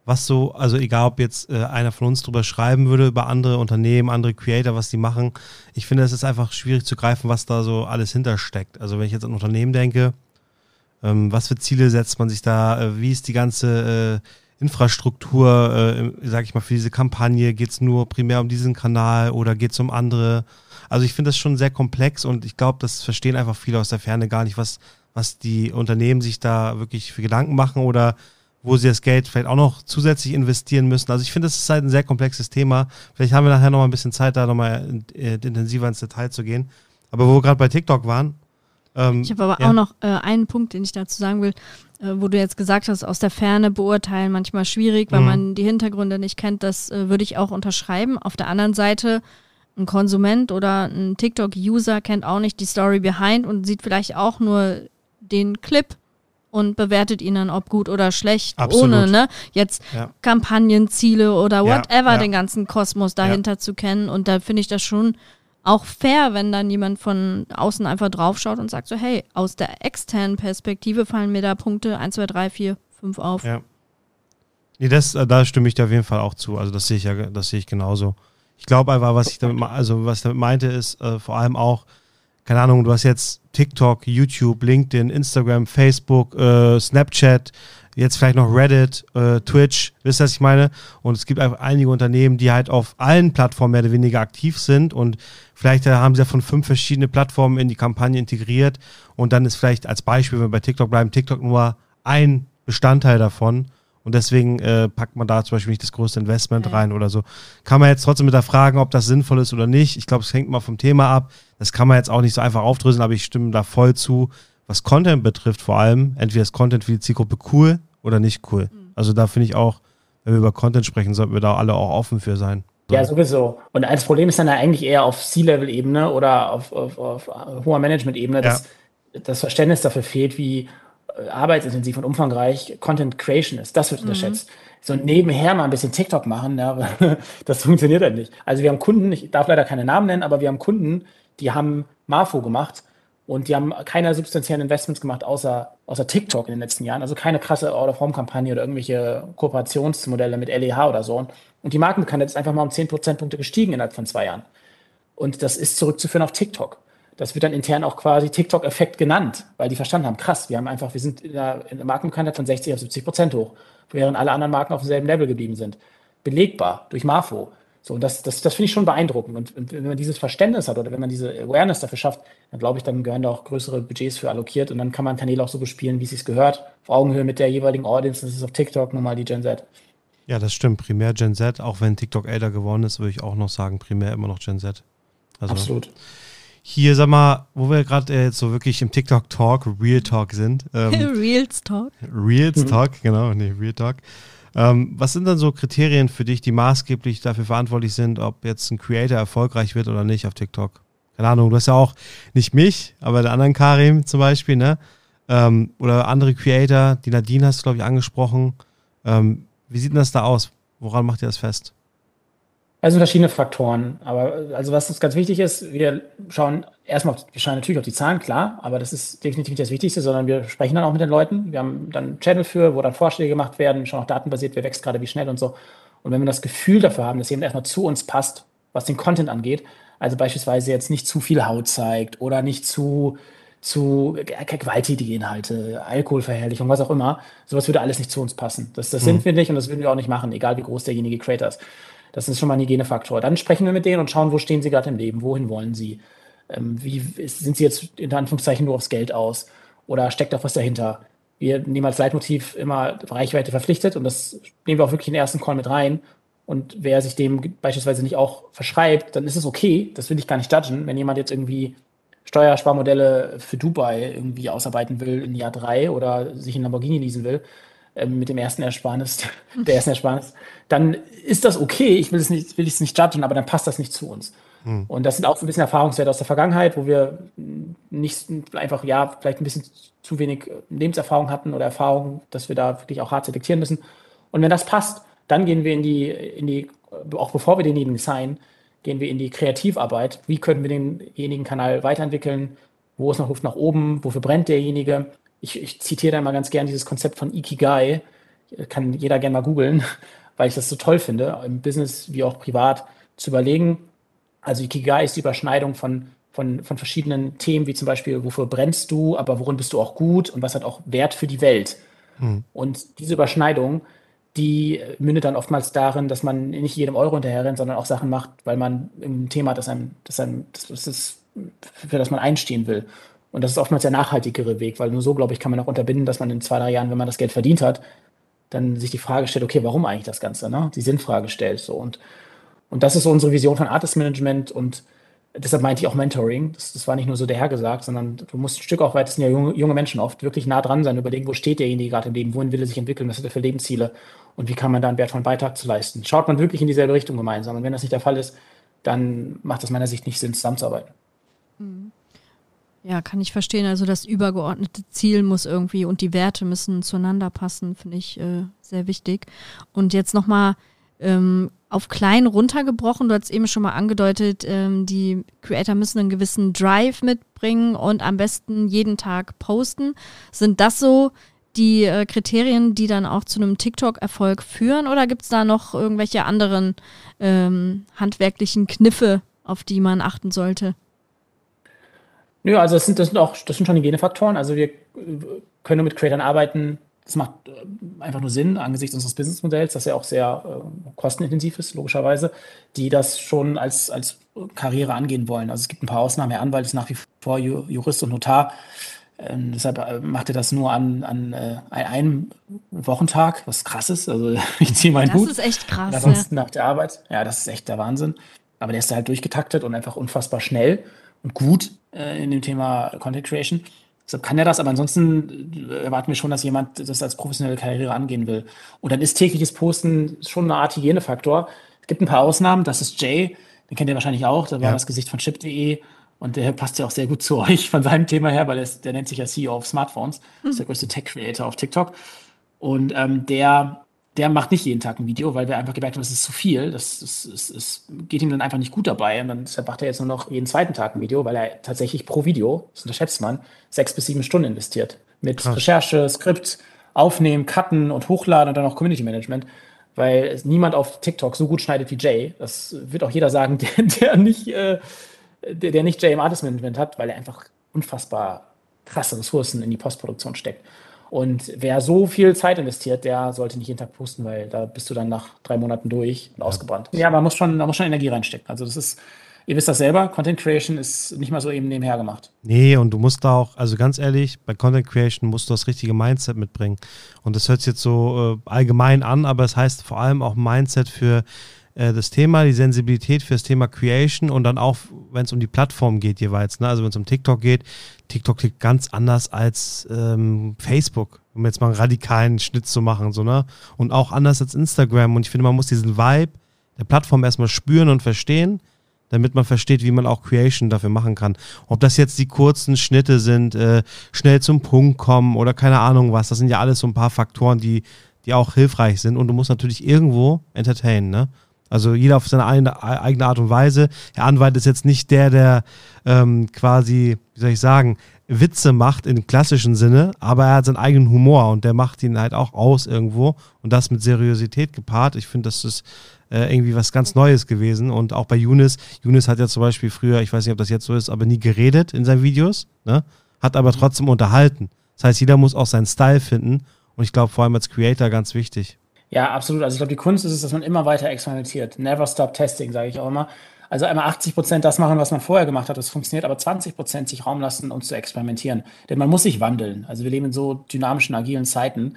was so, also egal ob jetzt äh, einer von uns drüber schreiben würde, über andere Unternehmen, andere Creator, was die machen. Ich finde, es ist einfach schwierig zu greifen, was da so alles hintersteckt. Also wenn ich jetzt an Unternehmen denke, ähm, was für Ziele setzt man sich da, äh, wie ist die ganze äh, Infrastruktur, äh, sag ich mal, für diese Kampagne, geht es nur primär um diesen Kanal oder geht es um andere? Also ich finde das schon sehr komplex und ich glaube, das verstehen einfach viele aus der Ferne gar nicht, was, was die Unternehmen sich da wirklich für Gedanken machen oder wo sie das Geld vielleicht auch noch zusätzlich investieren müssen. Also ich finde, das ist halt ein sehr komplexes Thema. Vielleicht haben wir nachher noch mal ein bisschen Zeit, da noch mal äh, intensiver ins Detail zu gehen. Aber wo wir gerade bei TikTok waren. Ähm, ich habe aber ja. auch noch äh, einen Punkt, den ich dazu sagen will, äh, wo du jetzt gesagt hast, aus der Ferne beurteilen, manchmal schwierig, weil mhm. man die Hintergründe nicht kennt. Das äh, würde ich auch unterschreiben. Auf der anderen Seite, ein Konsument oder ein TikTok-User kennt auch nicht die Story behind und sieht vielleicht auch nur den Clip und bewertet ihn dann, ob gut oder schlecht, Absolut. ohne ne, jetzt ja. Kampagnenziele oder whatever, ja, den ganzen Kosmos dahinter zu kennen. Und da finde ich das schon auch fair, wenn dann jemand von außen einfach draufschaut und sagt so, hey, aus der externen Perspektive fallen mir da Punkte 1, 2, 3, 4, 5 auf. Ja. Nee, das, äh, da stimme ich dir auf jeden Fall auch zu. Also das sehe ich ja, das sehe ich genauso. Ich glaube einfach, was ich damit, also was ich damit meinte, ist äh, vor allem auch, keine Ahnung, du hast jetzt TikTok, YouTube, LinkedIn, Instagram, Facebook, äh, Snapchat, jetzt vielleicht noch Reddit, äh, Twitch, wisst ihr, was ich meine? Und es gibt einfach einige Unternehmen, die halt auf allen Plattformen mehr oder weniger aktiv sind und vielleicht äh, haben sie ja von fünf verschiedene Plattformen in die Kampagne integriert und dann ist vielleicht als Beispiel, wenn wir bei TikTok bleiben, TikTok nur ein Bestandteil davon und deswegen äh, packt man da zum Beispiel nicht das größte Investment ja. rein oder so. Kann man jetzt trotzdem mit der Frage, ob das sinnvoll ist oder nicht. Ich glaube, es hängt mal vom Thema ab. Das kann man jetzt auch nicht so einfach aufdröseln, aber ich stimme da voll zu. Was Content betrifft, vor allem, entweder ist Content für die Zielgruppe cool oder nicht cool. Mhm. Also da finde ich auch, wenn wir über Content sprechen, sollten wir da alle auch offen für sein. Ja, sowieso. Und das Problem ist dann eigentlich eher auf C-Level-Ebene oder auf, auf, auf hoher Management-Ebene, dass ja. das Verständnis dafür fehlt, wie arbeitsintensiv und umfangreich Content Creation ist. Das wird mhm. unterschätzt. So nebenher mal ein bisschen TikTok machen, ja, das funktioniert halt nicht. Also wir haben Kunden, ich darf leider keine Namen nennen, aber wir haben Kunden, die haben Marfo gemacht und die haben keine substanziellen Investments gemacht, außer, außer TikTok in den letzten Jahren. Also keine krasse Out-of-Home-Kampagne oder irgendwelche Kooperationsmodelle mit LEH oder so. Und die Markenbekanntheit ist einfach mal um 10 Prozentpunkte gestiegen innerhalb von zwei Jahren. Und das ist zurückzuführen auf TikTok. Das wird dann intern auch quasi TikTok-Effekt genannt, weil die verstanden haben, krass, wir haben einfach, wir sind in der, in der Markenbekanntheit von 60 auf 70 Prozent hoch, während alle anderen Marken auf demselben Level geblieben sind. Belegbar durch Marfo. So, und das, das, das finde ich schon beeindruckend. Und, und, wenn man dieses Verständnis hat oder wenn man diese Awareness dafür schafft, dann glaube ich, dann gehören da auch größere Budgets für allokiert und dann kann man Kanäle auch so bespielen, wie es sich gehört, auf Augenhöhe mit der jeweiligen Audience. Das ist auf TikTok nun mal die Gen Z. Ja, das stimmt. Primär Gen Z, auch wenn TikTok älter geworden ist, würde ich auch noch sagen, primär immer noch Gen Z. Also, Absolut. Hier, sag mal, wo wir gerade äh, jetzt so wirklich im TikTok-Talk, Real Talk sind. Ähm, Reals Talk. Reals mhm. Talk, genau, nee, Real Talk. Ähm, was sind dann so Kriterien für dich, die maßgeblich dafür verantwortlich sind, ob jetzt ein Creator erfolgreich wird oder nicht auf TikTok? Keine Ahnung, du hast ja auch nicht mich, aber der anderen Karim zum Beispiel, ne? Ähm, oder andere Creator, die Nadine hast du, glaube ich, angesprochen. Ähm, wie sieht denn das da aus? Woran macht ihr das fest? Also verschiedene Faktoren. Aber also was uns ganz wichtig ist, wir schauen erstmal, auf, wir schauen natürlich auf die Zahlen, klar, aber das ist definitiv nicht das Wichtigste, sondern wir sprechen dann auch mit den Leuten. Wir haben dann einen Channel für, wo dann Vorschläge gemacht werden, schauen auch datenbasiert, wer wächst gerade wie schnell und so. Und wenn wir das Gefühl dafür haben, dass jemand erstmal zu uns passt, was den Content angeht, also beispielsweise jetzt nicht zu viel Haut zeigt oder nicht zu zu gewalttätige Inhalte, Alkoholverherrlichung, was auch immer. Sowas würde alles nicht zu uns passen. Das, das mhm. sind wir nicht und das würden wir auch nicht machen, egal wie groß derjenige Creator ist. Das ist schon mal ein Hygienefaktor. Dann sprechen wir mit denen und schauen, wo stehen sie gerade im Leben, wohin wollen sie. Ähm, wie sind sie jetzt in Anführungszeichen nur aufs Geld aus? Oder steckt auch was dahinter? Wir nehmen als Leitmotiv immer Reichweite verpflichtet und das nehmen wir auch wirklich in den ersten Call mit rein. Und wer sich dem beispielsweise nicht auch verschreibt, dann ist es okay. Das will ich gar nicht judgen. Wenn jemand jetzt irgendwie Steuersparmodelle für Dubai irgendwie ausarbeiten will in Jahr drei oder sich in Lamborghini leasen will, äh, mit dem ersten Ersparnis, der ersten Ersparnis, dann ist das okay. Ich will es nicht, will es nicht judgen, aber dann passt das nicht zu uns. Hm. Und das sind auch so ein bisschen Erfahrungswerte aus der Vergangenheit, wo wir nicht einfach, ja, vielleicht ein bisschen zu wenig Lebenserfahrung hatten oder Erfahrung, dass wir da wirklich auch hart selektieren müssen. Und wenn das passt, dann gehen wir in die, in die, auch bevor wir denjenigen signen, gehen wir in die Kreativarbeit. Wie können wir denjenigen Kanal weiterentwickeln? Wo ist noch Luft nach oben? Wofür brennt derjenige? Ich, ich zitiere da mal ganz gern dieses Konzept von Ikigai. Kann jeder gerne mal googeln, weil ich das so toll finde, im Business wie auch privat zu überlegen. Also Ikigai ist die Überschneidung von, von, von verschiedenen Themen, wie zum Beispiel, wofür brennst du, aber worin bist du auch gut und was hat auch Wert für die Welt. Hm. Und diese Überschneidung die mündet dann oftmals darin, dass man nicht jedem Euro hinterher rennt, sondern auch Sachen macht, weil man ein Thema hat, das einem, das einem, das ist, für das man einstehen will. Und das ist oftmals der nachhaltigere Weg, weil nur so, glaube ich, kann man auch unterbinden, dass man in zwei, drei Jahren, wenn man das Geld verdient hat, dann sich die Frage stellt, okay, warum eigentlich das Ganze, ne? Die Sinnfrage stellt so. Und, und das ist so unsere Vision von Artist Management und deshalb meinte ich auch Mentoring. Das, das war nicht nur so dahergesagt, sondern du musst ein Stück auch weit, das sind ja junge, junge Menschen oft, wirklich nah dran sein, überlegen, wo steht derjenige gerade im Leben, wohin will er sich entwickeln, was hat er für Lebensziele und wie kann man da einen wertvollen Beitrag zu leisten. Schaut man wirklich in dieselbe Richtung gemeinsam und wenn das nicht der Fall ist, dann macht es meiner Sicht nicht Sinn, zusammenzuarbeiten. Mhm. Ja, kann ich verstehen. Also das übergeordnete Ziel muss irgendwie und die Werte müssen zueinander passen, finde ich äh, sehr wichtig. Und jetzt nochmal ähm, auf klein runtergebrochen. Du hast eben schon mal angedeutet, ähm, die Creator müssen einen gewissen Drive mitbringen und am besten jeden Tag posten. Sind das so die äh, Kriterien, die dann auch zu einem TikTok-Erfolg führen oder gibt es da noch irgendwelche anderen ähm, handwerklichen Kniffe, auf die man achten sollte? Nö, also das sind, das sind auch, das sind schon Hygienefaktoren. Also wir können mit Creators arbeiten, das macht äh, einfach nur Sinn angesichts unseres Businessmodells, das ja auch sehr äh, kostenintensiv ist, logischerweise, die das schon als, als Karriere angehen wollen. Also es gibt ein paar Ausnahmen. Herr Anwalt ist nach wie vor Jurist und Notar. Ähm, deshalb äh, macht er das nur an, an äh, einem Wochentag, was krass ist. Also ich ziehe meinen das Hut. Das ist echt krass. Ansonsten ja. nach der Arbeit. Ja, das ist echt der Wahnsinn. Aber der ist da halt durchgetaktet und einfach unfassbar schnell und gut äh, in dem Thema Content Creation. Deshalb kann er das, aber ansonsten äh, erwarten wir schon, dass jemand das als professionelle Karriere angehen will. Und dann ist tägliches Posten schon eine Art Hygienefaktor. Es gibt ein paar Ausnahmen, das ist Jay, den kennt ihr wahrscheinlich auch, der war ja. das Gesicht von chip.de und der passt ja auch sehr gut zu euch von seinem Thema her, weil er ist, der nennt sich ja CEO of Smartphones, mhm. ist der größte Tech-Creator auf TikTok. Und ähm, der der macht nicht jeden Tag ein Video, weil wir einfach gemerkt haben, das ist zu viel. Das, das, das, das geht ihm dann einfach nicht gut dabei. Und dann macht er jetzt nur noch jeden zweiten Tag ein Video, weil er tatsächlich pro Video, das unterschätzt man, sechs bis sieben Stunden investiert. Mit Krass. Recherche, Skript, Aufnehmen, Cutten und Hochladen und dann auch Community Management. Weil niemand auf TikTok so gut schneidet wie Jay. Das wird auch jeder sagen, der, der nicht, äh, der, der nicht Jay im Artist Management hat, weil er einfach unfassbar krasse Ressourcen in die Postproduktion steckt. Und wer so viel Zeit investiert, der sollte nicht jeden Tag posten, weil da bist du dann nach drei Monaten durch und ja. ausgebrannt. Ja, man muss schon, man muss schon Energie reinstecken. Also das ist, ihr wisst das selber, Content Creation ist nicht mal so eben nebenher gemacht. Nee, und du musst da auch, also ganz ehrlich, bei Content Creation musst du das richtige Mindset mitbringen. Und das hört sich jetzt so äh, allgemein an, aber es heißt vor allem auch Mindset für äh, das Thema, die Sensibilität für das Thema Creation und dann auch, wenn es um die Plattform geht jeweils. Ne? Also wenn es um TikTok geht, TikTok klingt ganz anders als ähm, Facebook, um jetzt mal einen radikalen Schnitt zu machen. So, ne? Und auch anders als Instagram. Und ich finde, man muss diesen Vibe der Plattform erstmal spüren und verstehen, damit man versteht, wie man auch Creation dafür machen kann. Ob das jetzt die kurzen Schnitte sind, äh, schnell zum Punkt kommen oder keine Ahnung was, das sind ja alles so ein paar Faktoren, die, die auch hilfreich sind. Und du musst natürlich irgendwo entertainen, ne? Also jeder auf seine eigene Art und Weise. Herr Anwalt ist jetzt nicht der, der ähm, quasi, wie soll ich sagen, Witze macht im klassischen Sinne, aber er hat seinen eigenen Humor und der macht ihn halt auch aus irgendwo und das mit Seriosität gepaart. Ich finde, das ist äh, irgendwie was ganz Neues gewesen und auch bei Younes. Younes hat ja zum Beispiel früher, ich weiß nicht, ob das jetzt so ist, aber nie geredet in seinen Videos, ne? hat aber trotzdem unterhalten. Das heißt, jeder muss auch seinen Style finden und ich glaube vor allem als Creator ganz wichtig. Ja, absolut. Also ich glaube, die Kunst ist es, dass man immer weiter experimentiert. Never stop testing, sage ich auch immer. Also einmal 80 Prozent das machen, was man vorher gemacht hat, das funktioniert, aber 20 Prozent sich Raum lassen, um zu experimentieren. Denn man muss sich wandeln. Also wir leben in so dynamischen, agilen Zeiten.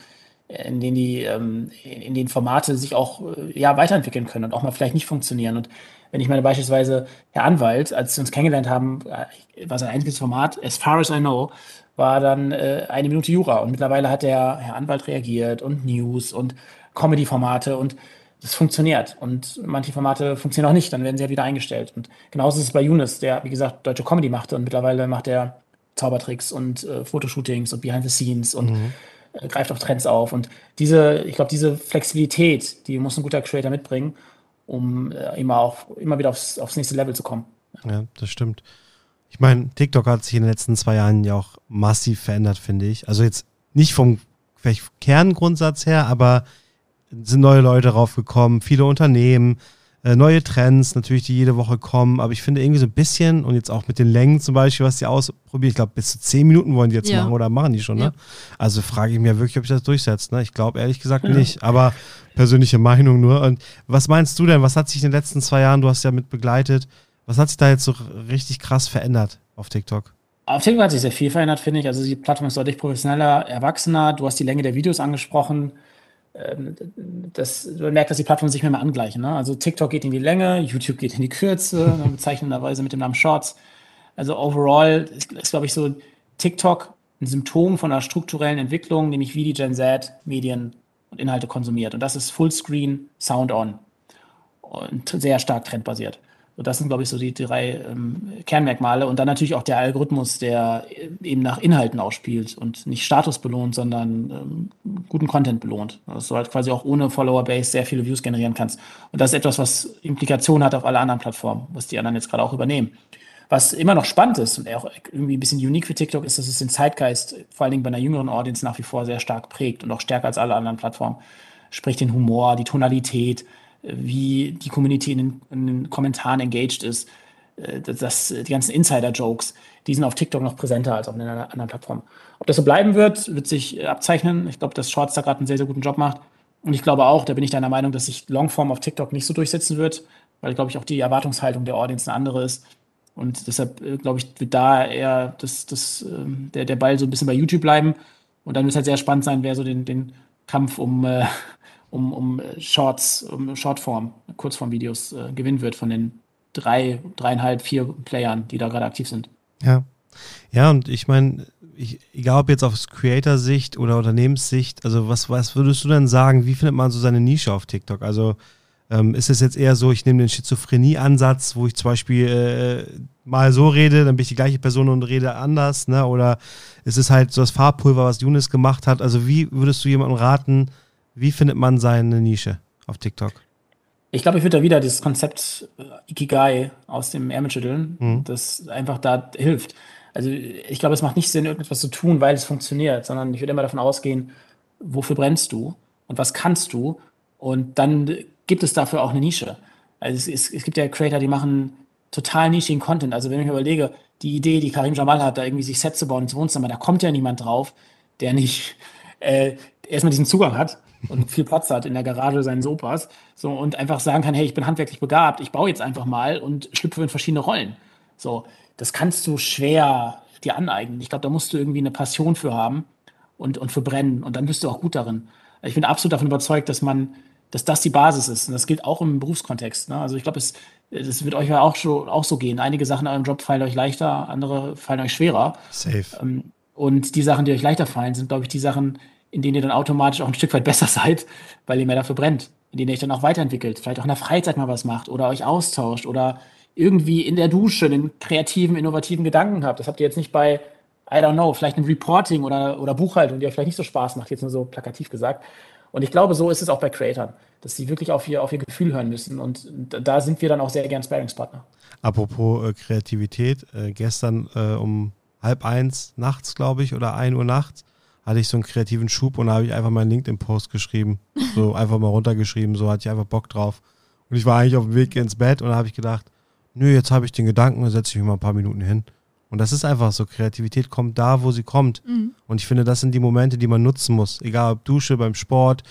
in denen die, ähm, in denen Formate sich auch äh, ja, weiterentwickeln können und auch mal vielleicht nicht funktionieren. Und wenn ich meine beispielsweise Herr Anwalt, als wir uns kennengelernt haben, äh, war sein einziges Format, as far as I know, war dann äh, eine Minute Jura. Und mittlerweile hat der Herr Anwalt reagiert und News und Comedy-Formate und das funktioniert. Und manche Formate funktionieren auch nicht, dann werden sie ja wieder eingestellt. Und genauso ist es bei Younes, der, wie gesagt, deutsche Comedy machte und mittlerweile macht er Zaubertricks und äh, Fotoshootings und Behind the Scenes und mhm. äh, greift auf Trends auf. Und diese, ich glaube, diese Flexibilität, die muss ein guter Creator mitbringen, um äh, immer auch immer wieder aufs, aufs nächste Level zu kommen. Ja, das stimmt. Ich meine, TikTok hat sich in den letzten zwei Jahren ja auch massiv verändert, finde ich. Also jetzt nicht vom Kerngrundsatz her, aber sind neue Leute draufgekommen, viele Unternehmen, äh, neue Trends natürlich, die jede Woche kommen. Aber ich finde irgendwie so ein bisschen und jetzt auch mit den Längen zum Beispiel, was die ausprobieren, ich glaube, bis zu zehn Minuten wollen die jetzt ja. machen oder machen die schon, ne? Ja. Also frage ich mich ja wirklich, ob ich das durchsetze. Ne? Ich glaube ehrlich gesagt ja. nicht, aber persönliche Meinung nur. Und was meinst du denn? Was hat sich in den letzten zwei Jahren, du hast ja mit begleitet, was hat sich da jetzt so richtig krass verändert auf TikTok? Auf TikTok hat sich sehr viel verändert, finde ich. Also die Plattform ist deutlich professioneller, erwachsener. Du hast die Länge der Videos angesprochen. Ähm, das, man merkt, dass die Plattformen sich mehr mal angleichen. Ne? Also TikTok geht in die Länge, YouTube geht in die Kürze, bezeichnenderweise mit dem Namen Shorts. Also overall ist, ist glaube ich, so TikTok ein Symptom von einer strukturellen Entwicklung, nämlich wie die Gen Z Medien und Inhalte konsumiert. Und das ist Fullscreen, Sound on und sehr stark trendbasiert. So, das sind, glaube ich, so die drei ähm, Kernmerkmale. Und dann natürlich auch der Algorithmus, der eben nach Inhalten ausspielt und nicht Status belohnt, sondern ähm, guten Content belohnt. Dass du halt quasi auch ohne Follower-Base sehr viele Views generieren kannst. Und das ist etwas, was Implikationen hat auf alle anderen Plattformen, was die anderen jetzt gerade auch übernehmen. Was immer noch spannend ist und auch irgendwie ein bisschen unique für TikTok ist, dass es den Zeitgeist vor allen Dingen bei einer jüngeren Audience nach wie vor sehr stark prägt und auch stärker als alle anderen Plattformen. Sprich den Humor, die Tonalität, wie die Community in den, in den Kommentaren engaged ist. Äh, das, die ganzen Insider-Jokes, die sind auf TikTok noch präsenter als auf einer anderen Plattform. Ob das so bleiben wird, wird sich abzeichnen. Ich glaube, dass Shorts da gerade einen sehr, sehr guten Job macht. Und ich glaube auch, da bin ich deiner Meinung, dass sich Longform auf TikTok nicht so durchsetzen wird, weil, glaube ich, auch die Erwartungshaltung der Audience eine andere ist. Und deshalb, äh, glaube ich, wird da eher das, das, ähm, der, der Ball so ein bisschen bei YouTube bleiben. Und dann wird es halt sehr spannend sein, wer so den, den Kampf um, äh, um, um Shorts, um Shortform, Kurzform-Videos äh, gewinnen wird von den drei, dreieinhalb, vier Playern, die da gerade aktiv sind. Ja. Ja, und ich meine, egal ob jetzt aus Creator-Sicht oder Unternehmenssicht, also was, was würdest du denn sagen, wie findet man so seine Nische auf TikTok? Also ähm, ist es jetzt eher so, ich nehme den Schizophrenie-Ansatz, wo ich zum Beispiel äh, mal so rede, dann bin ich die gleiche Person und rede anders, ne? Oder ist es halt so das Farbpulver, was Younes gemacht hat? Also wie würdest du jemandem raten, wie findet man seine Nische auf TikTok? Ich glaube, ich würde da wieder dieses Konzept äh, Ikigai aus dem Ärmel schütteln, mhm. das einfach da hilft. Also ich glaube, es macht nicht Sinn, irgendetwas zu tun, weil es funktioniert, sondern ich würde immer davon ausgehen, wofür brennst du und was kannst du und dann gibt es dafür auch eine Nische. Also es, es, es gibt ja Creator, die machen total nischigen Content. Also wenn ich mir überlege, die Idee, die Karim Jamal hat, da irgendwie sich Sets zu bauen ins Wohnzimmer, da kommt ja niemand drauf, der nicht äh, erstmal diesen Zugang hat und viel Platz hat in der Garage seines Opas. So, und einfach sagen kann, hey, ich bin handwerklich begabt, ich baue jetzt einfach mal und schlüpfe in verschiedene Rollen. So, das kannst du schwer dir aneignen. Ich glaube, da musst du irgendwie eine Passion für haben und, und für brennen. Und dann bist du auch gut darin. Ich bin absolut davon überzeugt, dass man, dass das die Basis ist. Und das gilt auch im Berufskontext. Ne? Also ich glaube, es, das wird euch ja auch, schon, auch so gehen. Einige Sachen in eurem Job fallen euch leichter, andere fallen euch schwerer. Safe. Ähm, und die Sachen, die euch leichter fallen, sind, glaube ich, die Sachen, in denen ihr dann automatisch auch ein Stück weit besser seid, weil ihr mehr dafür brennt, in denen ihr euch dann auch weiterentwickelt, vielleicht auch in der Freizeit mal was macht oder euch austauscht oder irgendwie in der Dusche einen kreativen, innovativen Gedanken habt. Das habt ihr jetzt nicht bei, I don't know, vielleicht einem Reporting oder, oder Buchhaltung, die euch vielleicht nicht so Spaß macht, jetzt nur so plakativ gesagt. Und ich glaube, so ist es auch bei Creatern, dass sie wirklich auf ihr, auf ihr Gefühl hören müssen. Und da sind wir dann auch sehr gern Sparingspartner. Apropos äh, Kreativität, äh, gestern äh, um halb eins nachts, glaube ich, oder ein Uhr nachts, hatte ich so einen kreativen Schub und da habe ich einfach meinen LinkedIn-Post geschrieben. So einfach mal runtergeschrieben, so hatte ich einfach Bock drauf. Und ich war eigentlich auf dem Weg ins Bett und da habe ich gedacht, nö, jetzt habe ich den Gedanken, dann setze ich mich mal ein paar Minuten hin. Und das ist einfach so. Kreativität kommt da, wo sie kommt. Mhm. Und ich finde, das sind die Momente, die man nutzen muss. Egal ob Dusche, beim Sport,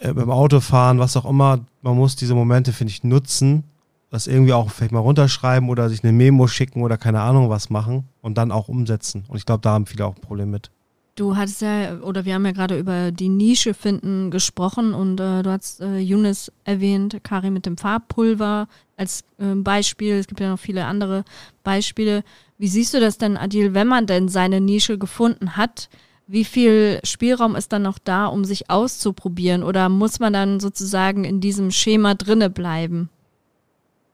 äh, beim Autofahren, was auch immer. Man muss diese Momente, finde ich, nutzen. Das irgendwie auch vielleicht mal runterschreiben oder sich eine Memo schicken oder keine Ahnung was machen und dann auch umsetzen. Und ich glaube, da haben viele auch ein Problem mit. Du hattest ja, oder wir haben ja gerade über die Nische finden gesprochen und äh, du hast äh, Younes erwähnt, Kari mit dem Farbpulver als äh, Beispiel. Es gibt ja noch viele andere Beispiele. Wie siehst du das denn, Adil, wenn man denn seine Nische gefunden hat? Wie viel Spielraum ist dann noch da, um sich auszuprobieren? Oder muss man dann sozusagen in diesem Schema drinne bleiben?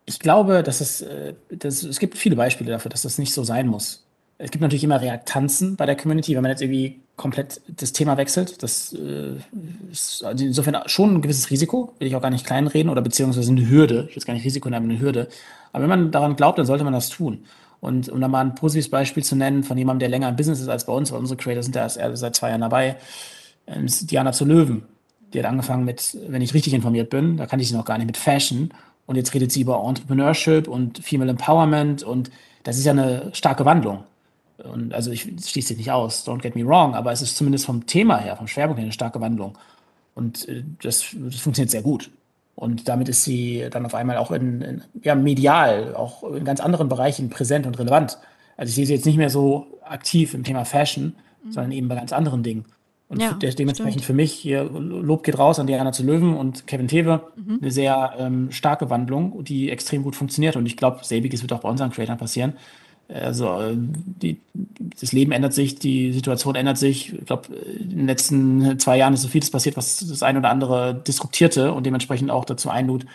Ich glaube, dass es, äh, dass, es gibt viele Beispiele dafür, dass das nicht so sein muss es gibt natürlich immer Reaktanzen bei der Community, wenn man jetzt irgendwie komplett das Thema wechselt. Das äh, ist insofern schon ein gewisses Risiko, will ich auch gar nicht kleinreden, oder beziehungsweise eine Hürde. Ich will es gar nicht Risiko nennen, eine Hürde. Aber wenn man daran glaubt, dann sollte man das tun. Und um da mal ein positives Beispiel zu nennen von jemandem, der länger im Business ist als bei uns, weil unsere Creators sind ja erst seit zwei Jahren dabei, ähm, ist Diana zu Löwen. Die hat angefangen mit, wenn ich richtig informiert bin, da kannte ich sie noch gar nicht, mit Fashion. Und jetzt redet sie über Entrepreneurship und Female Empowerment und das ist ja eine starke Wandlung. Und also ich schließe dich nicht aus, don't get me wrong, aber es ist zumindest vom Thema her, vom Schwerpunkt her eine starke Wandlung. Und äh, das, das funktioniert sehr gut. Und damit ist sie dann auf einmal auch in, in, ja, medial, auch in ganz anderen Bereichen präsent und relevant. Also ich sehe sie jetzt nicht mehr so aktiv im Thema Fashion, mhm. sondern eben bei ganz anderen Dingen. Und ja, dementsprechend stimmt. für mich hier Lob geht raus an Diana zu Löwen und Kevin Tewe. Mhm. Eine sehr ähm, starke Wandlung, die extrem gut funktioniert. Und ich glaube, selbiges wird auch bei unseren Creators passieren. Also äh, die, das Leben ändert sich, die Situation ändert sich. Ich glaube, in den letzten zwei Jahren ist so vieles passiert, was das ein oder andere disruptierte und dementsprechend auch dazu einlud,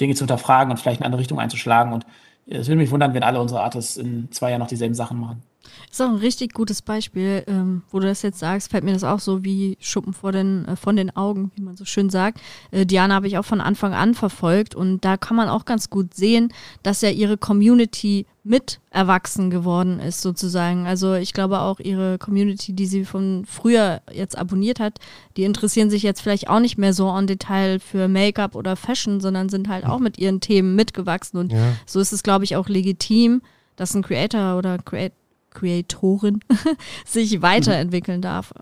Dinge zu hinterfragen und vielleicht in eine andere Richtung einzuschlagen. Und es würde mich wundern, wenn alle unsere Artists in zwei Jahren noch dieselben Sachen machen. Ist auch ein richtig gutes Beispiel, ähm, wo du das jetzt sagst, fällt mir das auch so wie Schuppen vor den, äh, von den Augen, wie man so schön sagt. Äh, Diana habe ich auch von Anfang an verfolgt und da kann man auch ganz gut sehen, dass ja ihre Community mit erwachsen geworden ist, sozusagen. Also ich glaube auch ihre Community, die sie von früher jetzt abonniert hat, die interessieren sich jetzt vielleicht auch nicht mehr so en Detail für Make-up oder Fashion, sondern sind halt auch mit ihren Themen mitgewachsen. Und ja. so ist es, glaube ich, auch legitim, dass ein Creator oder Creator Creatorin sich weiterentwickeln darf.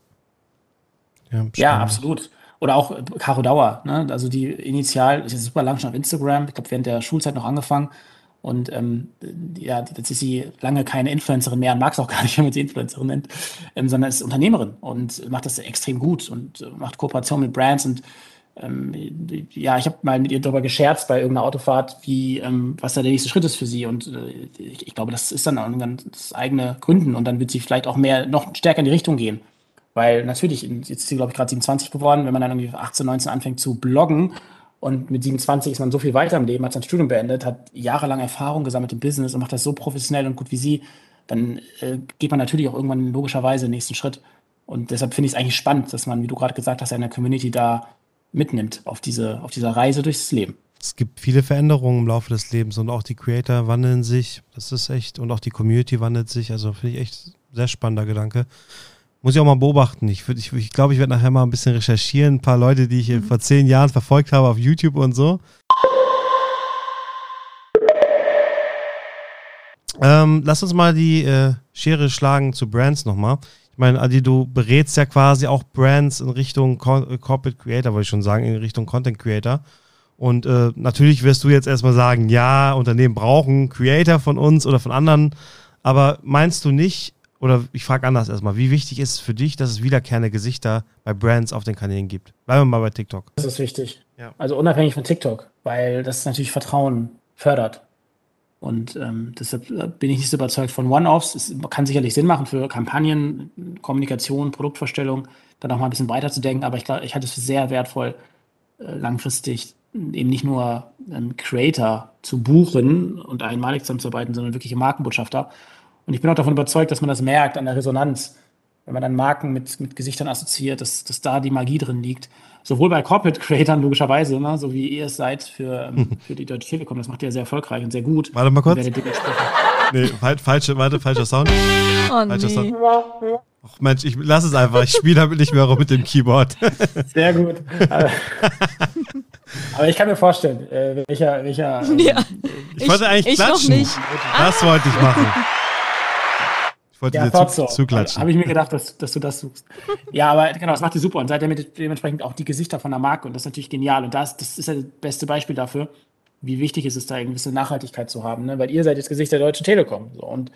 Ja, ja, absolut. Oder auch Caro Dauer, ne? also die initial, ist super lang schon auf Instagram, ich glaube während der Schulzeit noch angefangen. Und ähm, ja, jetzt ist sie lange keine Influencerin mehr und mag es auch gar nicht, wenn man sie Influencerin nennt, ähm, sondern ist Unternehmerin und macht das extrem gut und äh, macht Kooperation mit Brands und ähm, ja, ich habe mal mit ihr darüber gescherzt bei irgendeiner Autofahrt, wie, ähm, was da der nächste Schritt ist für sie. Und äh, ich, ich, glaube, das ist dann auch ganz eigene Gründen und dann wird sie vielleicht auch mehr, noch stärker in die Richtung gehen. Weil natürlich, jetzt ist sie, glaube ich, gerade 27 geworden, wenn man dann irgendwie 18, 19 anfängt zu bloggen und mit 27 ist man so viel weiter im Leben, hat sein Studium beendet, hat jahrelang Erfahrung gesammelt im Business und macht das so professionell und gut wie sie, dann äh, geht man natürlich auch irgendwann logischerweise den nächsten Schritt. Und deshalb finde ich es eigentlich spannend, dass man, wie du gerade gesagt hast, in der Community da mitnimmt auf, diese, auf dieser Reise durchs Leben. Es gibt viele Veränderungen im Laufe des Lebens und auch die Creator wandeln sich. Das ist echt, und auch die Community wandelt sich. Also finde ich echt sehr spannender Gedanke. Muss ich auch mal beobachten. Ich glaube, ich, ich, glaub, ich werde nachher mal ein bisschen recherchieren. Ein paar Leute, die ich mhm. vor zehn Jahren verfolgt habe auf YouTube und so. Ähm, lass uns mal die äh, Schere schlagen zu Brands nochmal. Ich meine, Adi, du berätst ja quasi auch Brands in Richtung äh, Corporate Creator, wollte ich schon sagen, in Richtung Content Creator. Und äh, natürlich wirst du jetzt erstmal sagen, ja, Unternehmen brauchen Creator von uns oder von anderen. Aber meinst du nicht, oder ich frage anders erstmal, wie wichtig ist es für dich, dass es wiederkehrende Gesichter bei Brands auf den Kanälen gibt? Bleiben wir mal bei TikTok. Das ist wichtig. Ja. Also unabhängig von TikTok, weil das natürlich Vertrauen fördert. Und ähm, deshalb äh, bin ich nicht so überzeugt von One-Offs. Es kann sicherlich Sinn machen für Kampagnen, Kommunikation, Produktvorstellung, dann auch mal ein bisschen weiter zu denken. Aber ich glaube, ich halte es für sehr wertvoll, äh, langfristig eben nicht nur einen Creator zu buchen und einmalig zusammenzuarbeiten, sondern wirkliche Markenbotschafter. Und ich bin auch davon überzeugt, dass man das merkt an der Resonanz, wenn man dann Marken mit, mit Gesichtern assoziiert, dass, dass da die Magie drin liegt sowohl bei Corporate Creators logischerweise, ne, so wie ihr es seid für, ähm, für die Deutsche Telekom, das macht ihr sehr erfolgreich und sehr gut. Warte mal kurz. Nee, falsche, warte, falscher Sound. Oh, falscher nee. Sound. Ach Mensch, ich lass es einfach. Ich spiele damit nicht mehr rum mit dem Keyboard. Sehr gut. Aber ich kann mir vorstellen, äh, welcher, welcher. Ähm, ja. Ich wollte eigentlich ich klatschen. Noch nicht. Das wollte ich machen wollte ja, dir zu, zuklatschen. Habe ich mir gedacht, dass, dass du das suchst. ja, aber genau, das macht ihr super und seid damit dementsprechend auch die Gesichter von der Marke und das ist natürlich genial und das, das ist ja das beste Beispiel dafür, wie wichtig es ist, da eine gewisse Nachhaltigkeit zu haben, ne? weil ihr seid das Gesicht der Deutschen Telekom so, und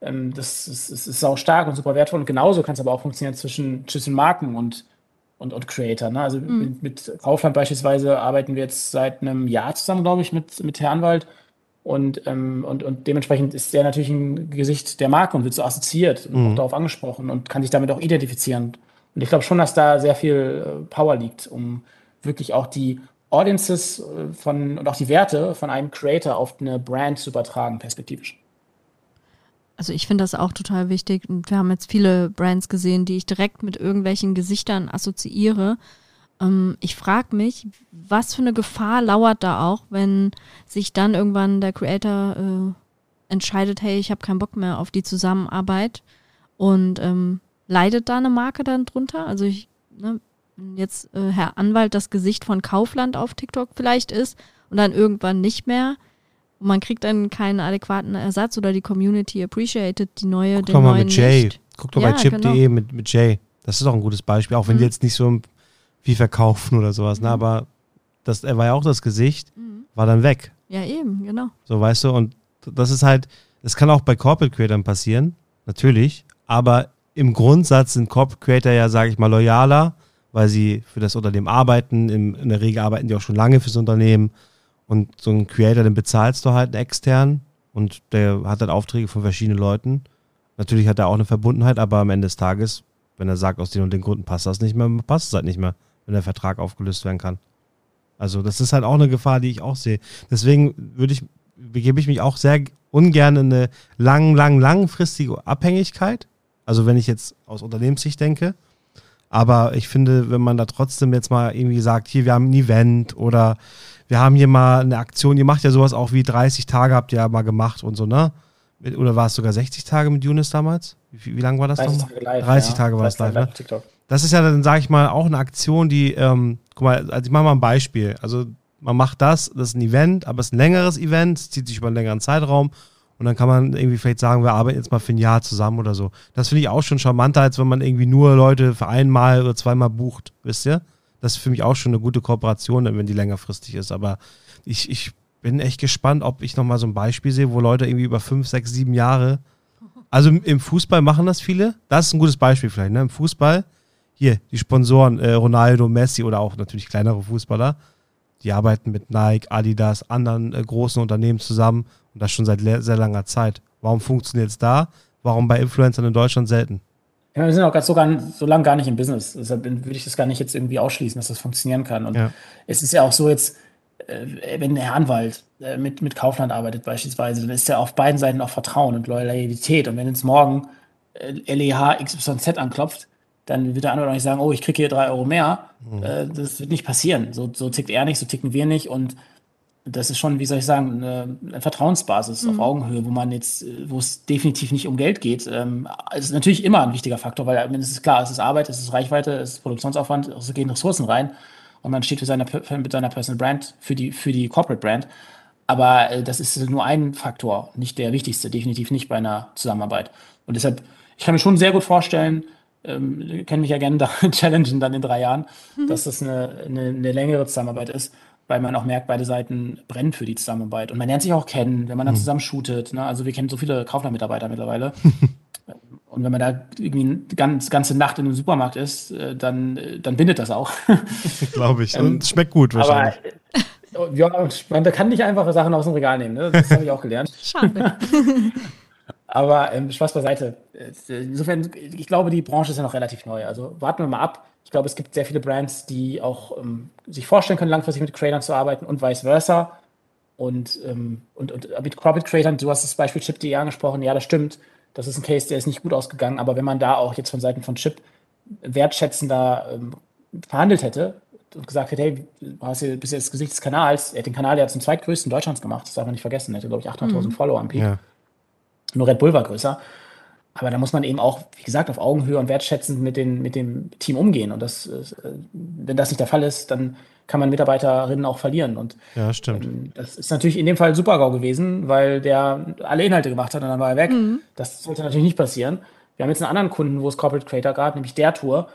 Ähm, das, ist, das ist auch stark und super wertvoll. Und genauso kann es aber auch funktionieren zwischen, zwischen Marken und, und, und Creator. Ne? Also mhm. mit, mit, Kaufland beispielsweise arbeiten wir jetzt seit einem Jahr zusammen, glaube ich, mit, mit Herrn Anwalt. Und, ähm, und, und dementsprechend ist der natürlich ein Gesicht der Marke und wird so assoziiert und mhm. auch darauf angesprochen und kann sich damit auch identifizieren. Und ich glaube schon, dass da sehr viel äh, Power liegt, um wirklich auch die Audiences äh, von und auch die Werte von einem Creator auf eine Brand zu übertragen, perspektivisch. Also ich finde das auch total wichtig. Und wir haben jetzt viele Brands gesehen, die ich direkt mit irgendwelchen Gesichtern assoziiere. Ähm, ich frage mich, was für eine Gefahr lauert da auch, wenn sich dann irgendwann der Creator äh, entscheidet, hey, ich habe keinen Bock mehr auf die Zusammenarbeit und ähm, leidet da eine Marke dann drunter? Also ich, ne, jetzt äh, Herr Anwalt das Gesicht von Kaufland auf TikTok vielleicht ist und dann irgendwann nicht mehr, und man kriegt dann keinen adäquaten Ersatz oder die Community appreciated die neue, Guck doch mal mit Jay. Nicht. Guck doch ja, bei chip.de genau. mit, mit Jay. Das ist auch ein gutes Beispiel, auch wenn mhm. die jetzt nicht so viel verkaufen oder sowas, ne? mhm. ne? Aber das, er war ja auch das Gesicht, mhm. war dann weg. Ja, eben, genau. So, weißt du, und das ist halt, das kann auch bei Corporate Creators passieren, natürlich, aber im Grundsatz sind Corporate Creator ja, sage ich mal, loyaler, weil sie für das Unternehmen arbeiten. In, in der Regel arbeiten die auch schon lange fürs Unternehmen. Und so einen Creator, den bezahlst du halt extern und der hat halt Aufträge von verschiedenen Leuten. Natürlich hat er auch eine Verbundenheit, aber am Ende des Tages, wenn er sagt, aus den und den Gründen passt das nicht mehr, passt es halt nicht mehr, wenn der Vertrag aufgelöst werden kann. Also das ist halt auch eine Gefahr, die ich auch sehe. Deswegen würde ich, begebe ich mich auch sehr ungern in eine lang, lang, langfristige Abhängigkeit. Also wenn ich jetzt aus Unternehmenssicht denke. Aber ich finde, wenn man da trotzdem jetzt mal irgendwie sagt, hier, wir haben ein Event oder wir haben hier mal eine Aktion, ihr macht ja sowas auch wie 30 Tage habt ihr ja mal gemacht und so, ne? Oder war es sogar 60 Tage mit Younes damals? Wie, wie lange war das 30 Tage live, 30 ja. Tage war es live, ne? TikTok. Das ist ja dann, sage ich mal, auch eine Aktion, die, ähm, guck mal, also ich mache mal ein Beispiel. Also man macht das, das ist ein Event, aber es ist ein längeres Event, zieht sich über einen längeren Zeitraum und dann kann man irgendwie vielleicht sagen, wir arbeiten jetzt mal für ein Jahr zusammen oder so. Das finde ich auch schon charmanter, als wenn man irgendwie nur Leute für einmal oder zweimal bucht, wisst ihr? Das ist für mich auch schon eine gute Kooperation, wenn die längerfristig ist. Aber ich, ich bin echt gespannt, ob ich nochmal so ein Beispiel sehe, wo Leute irgendwie über fünf, sechs, sieben Jahre. Also im Fußball machen das viele. Das ist ein gutes Beispiel vielleicht. Ne? Im Fußball, hier, die Sponsoren, äh, Ronaldo, Messi oder auch natürlich kleinere Fußballer, die arbeiten mit Nike, Adidas, anderen äh, großen Unternehmen zusammen und das schon seit sehr langer Zeit. Warum funktioniert es da? Warum bei Influencern in Deutschland selten? Ja, wir sind auch so, gar, so lange gar nicht im Business. Deshalb würde ich das gar nicht jetzt irgendwie ausschließen, dass das funktionieren kann. Und ja. es ist ja auch so jetzt, äh, wenn Herr Anwalt äh, mit, mit Kaufland arbeitet beispielsweise, dann ist ja auf beiden Seiten auch Vertrauen und Loyalität. Und wenn jetzt morgen äh, LEH XYZ anklopft, dann wird der Anwalt auch nicht sagen, oh, ich kriege hier drei Euro mehr. Mhm. Äh, das wird nicht passieren. So, so tickt er nicht, so ticken wir nicht. Und das ist schon, wie soll ich sagen, eine, eine Vertrauensbasis mhm. auf Augenhöhe, wo man jetzt, wo es definitiv nicht um Geld geht. Ähm, es ist natürlich immer ein wichtiger Faktor, weil es ist klar, es ist Arbeit, es ist Reichweite, es ist Produktionsaufwand, es gehen Ressourcen rein und man steht für seine, mit seiner Personal Brand für die, für die Corporate Brand. Aber äh, das ist nur ein Faktor, nicht der wichtigste, definitiv nicht bei einer Zusammenarbeit. Und deshalb, ich kann mir schon sehr gut vorstellen, ähm, können mich ja gerne da challengen dann in drei Jahren, mhm. dass das eine, eine, eine längere Zusammenarbeit ist weil man auch merkt, beide Seiten brennen für die Zusammenarbeit. Und man lernt sich auch kennen, wenn man dann mhm. zusammen shootet. Ne? Also wir kennen so viele Kaufland-Mitarbeiter mittlerweile. Und wenn man da irgendwie eine ganz, ganze Nacht in einem Supermarkt ist, äh, dann, äh, dann bindet das auch. Glaube ich. Und es schmeckt gut wahrscheinlich. Aber, äh, ja, man kann nicht einfache Sachen aus dem Regal nehmen. Ne? Das habe ich auch gelernt. Schade. Aber ähm, Spaß beiseite. Insofern, ich glaube, die Branche ist ja noch relativ neu. Also warten wir mal ab. Ich glaube, es gibt sehr viele Brands, die auch ähm, sich vorstellen können, langfristig mit Creators zu arbeiten und vice versa. Und, ähm, und, und mit Corporate Creators, du hast das Beispiel Chip.de angesprochen, ja, das stimmt. Das ist ein Case, der ist nicht gut ausgegangen, aber wenn man da auch jetzt von Seiten von Chip wertschätzender ähm, verhandelt hätte und gesagt hätte, hey, du hast hier bis jetzt das Gesicht des Kanals, er hat den Kanal ja zum zweitgrößten Deutschlands gemacht, das darf man nicht vergessen, er hatte, glaube ich, 800.000 mhm. Follower am Peak. Ja. Nur Red Bull war größer. Aber da muss man eben auch, wie gesagt, auf Augenhöhe und wertschätzend mit, den, mit dem Team umgehen. Und das, äh, wenn das nicht der Fall ist, dann kann man Mitarbeiterinnen auch verlieren. Und ja, stimmt. Ähm, das ist natürlich in dem Fall Super-GAU gewesen, weil der alle Inhalte gemacht hat und dann war er weg. Mhm. Das sollte natürlich nicht passieren. Wir haben jetzt einen anderen Kunden, wo es Corporate Creator gab, nämlich der Tour.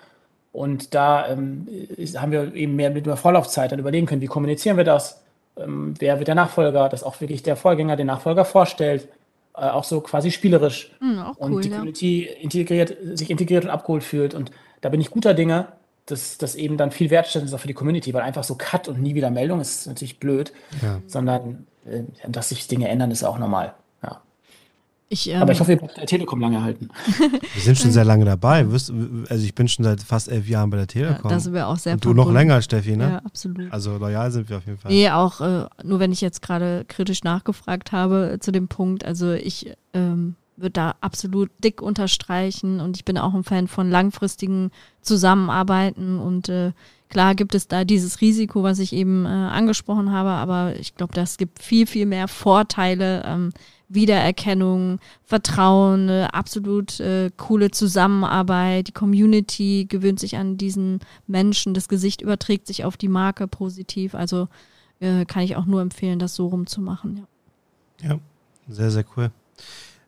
Und da ähm, haben wir eben mehr mit der Vorlaufzeit dann überlegen können, wie kommunizieren wir das? Ähm, wer wird der Nachfolger? Dass auch wirklich der Vorgänger den Nachfolger vorstellt äh, auch so quasi spielerisch Hm, auch und cool, die ja. Community integriert, sich integriert und abgeholt fühlt. Und da bin ich guter Dinge, dass das eben dann viel wertschätzend ist auch für die Community, weil einfach so Cut und nie wieder Meldung ist natürlich blöd, Ja. sondern äh, dass sich Dinge ändern, ist auch normal. Ja. Ich, ähm, Aber ich hoffe, ihr bleibt der Telekom lange halten. Wir sind schon sehr lange dabei. Also ich bin schon seit fast elf Jahren bei der ja, Telekom. da sind wir auch sehr Und du noch länger, Steffi, ne? Ja, absolut. Also loyal sind wir auf jeden Fall. Nee, auch äh, nur wenn ich jetzt gerade kritisch nachgefragt habe zu dem Punkt. Also ich ähm, würde da absolut dick unterstreichen und ich bin auch ein Fan von langfristigen Zusammenarbeiten und äh, klar gibt es da dieses Risiko, was ich eben äh, angesprochen habe, aber ich glaube, das gibt viel, viel mehr Vorteile. Ähm, Wiedererkennung, Vertrauen, eine absolut äh, coole Zusammenarbeit. Die Community gewöhnt sich an diesen Menschen, das Gesicht überträgt sich auf die Marke positiv. Also äh, kann ich auch nur empfehlen, das so rumzumachen. Ja. Ja, sehr, sehr cool.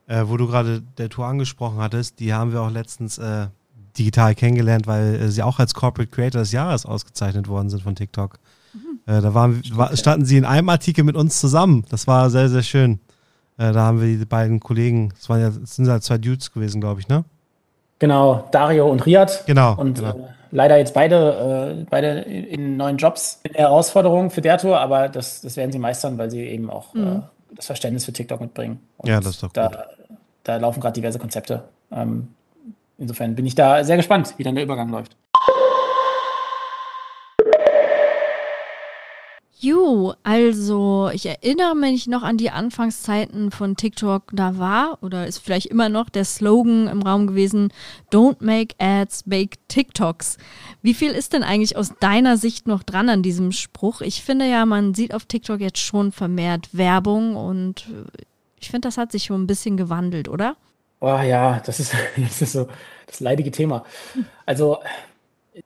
Äh, wo du gerade der Tour angesprochen hattest, die haben wir auch letztens äh, digital kennengelernt, weil äh, sie auch als Corporate Creator des Jahres ausgezeichnet worden sind von TikTok. Äh, da waren, war, standen sie in einem Artikel mit uns zusammen. Das war sehr, sehr schön. Äh, da haben wir die beiden Kollegen, das, waren ja, das sind ja zwei Dudes gewesen, glaube ich, ne? Genau, Dario und Riyad. Genau. Und genau. äh, leider jetzt beide, äh, beide in neuen Jobs. Eine Herausforderung für der Tour, aber das, das werden sie meistern, weil sie eben auch äh, das Verständnis für TikTok mitbringen. Und Ja, das ist doch da, gut. da laufen gerade diverse Konzepte. Ähm, insofern bin ich da sehr gespannt, wie dann der Übergang läuft. Jo, also ich erinnere mich noch an die Anfangszeiten von TikTok. Da war oder ist vielleicht immer noch der Slogan im Raum gewesen: Don't make ads, make TikToks. Wie viel ist denn eigentlich aus deiner Sicht noch dran an diesem Spruch? Ich finde ja, man sieht auf TikTok jetzt schon vermehrt Werbung und äh, ich finde, das hat sich schon ein bisschen gewandelt, oder? Oh ja, das ist, das ist so das leidige Thema. Also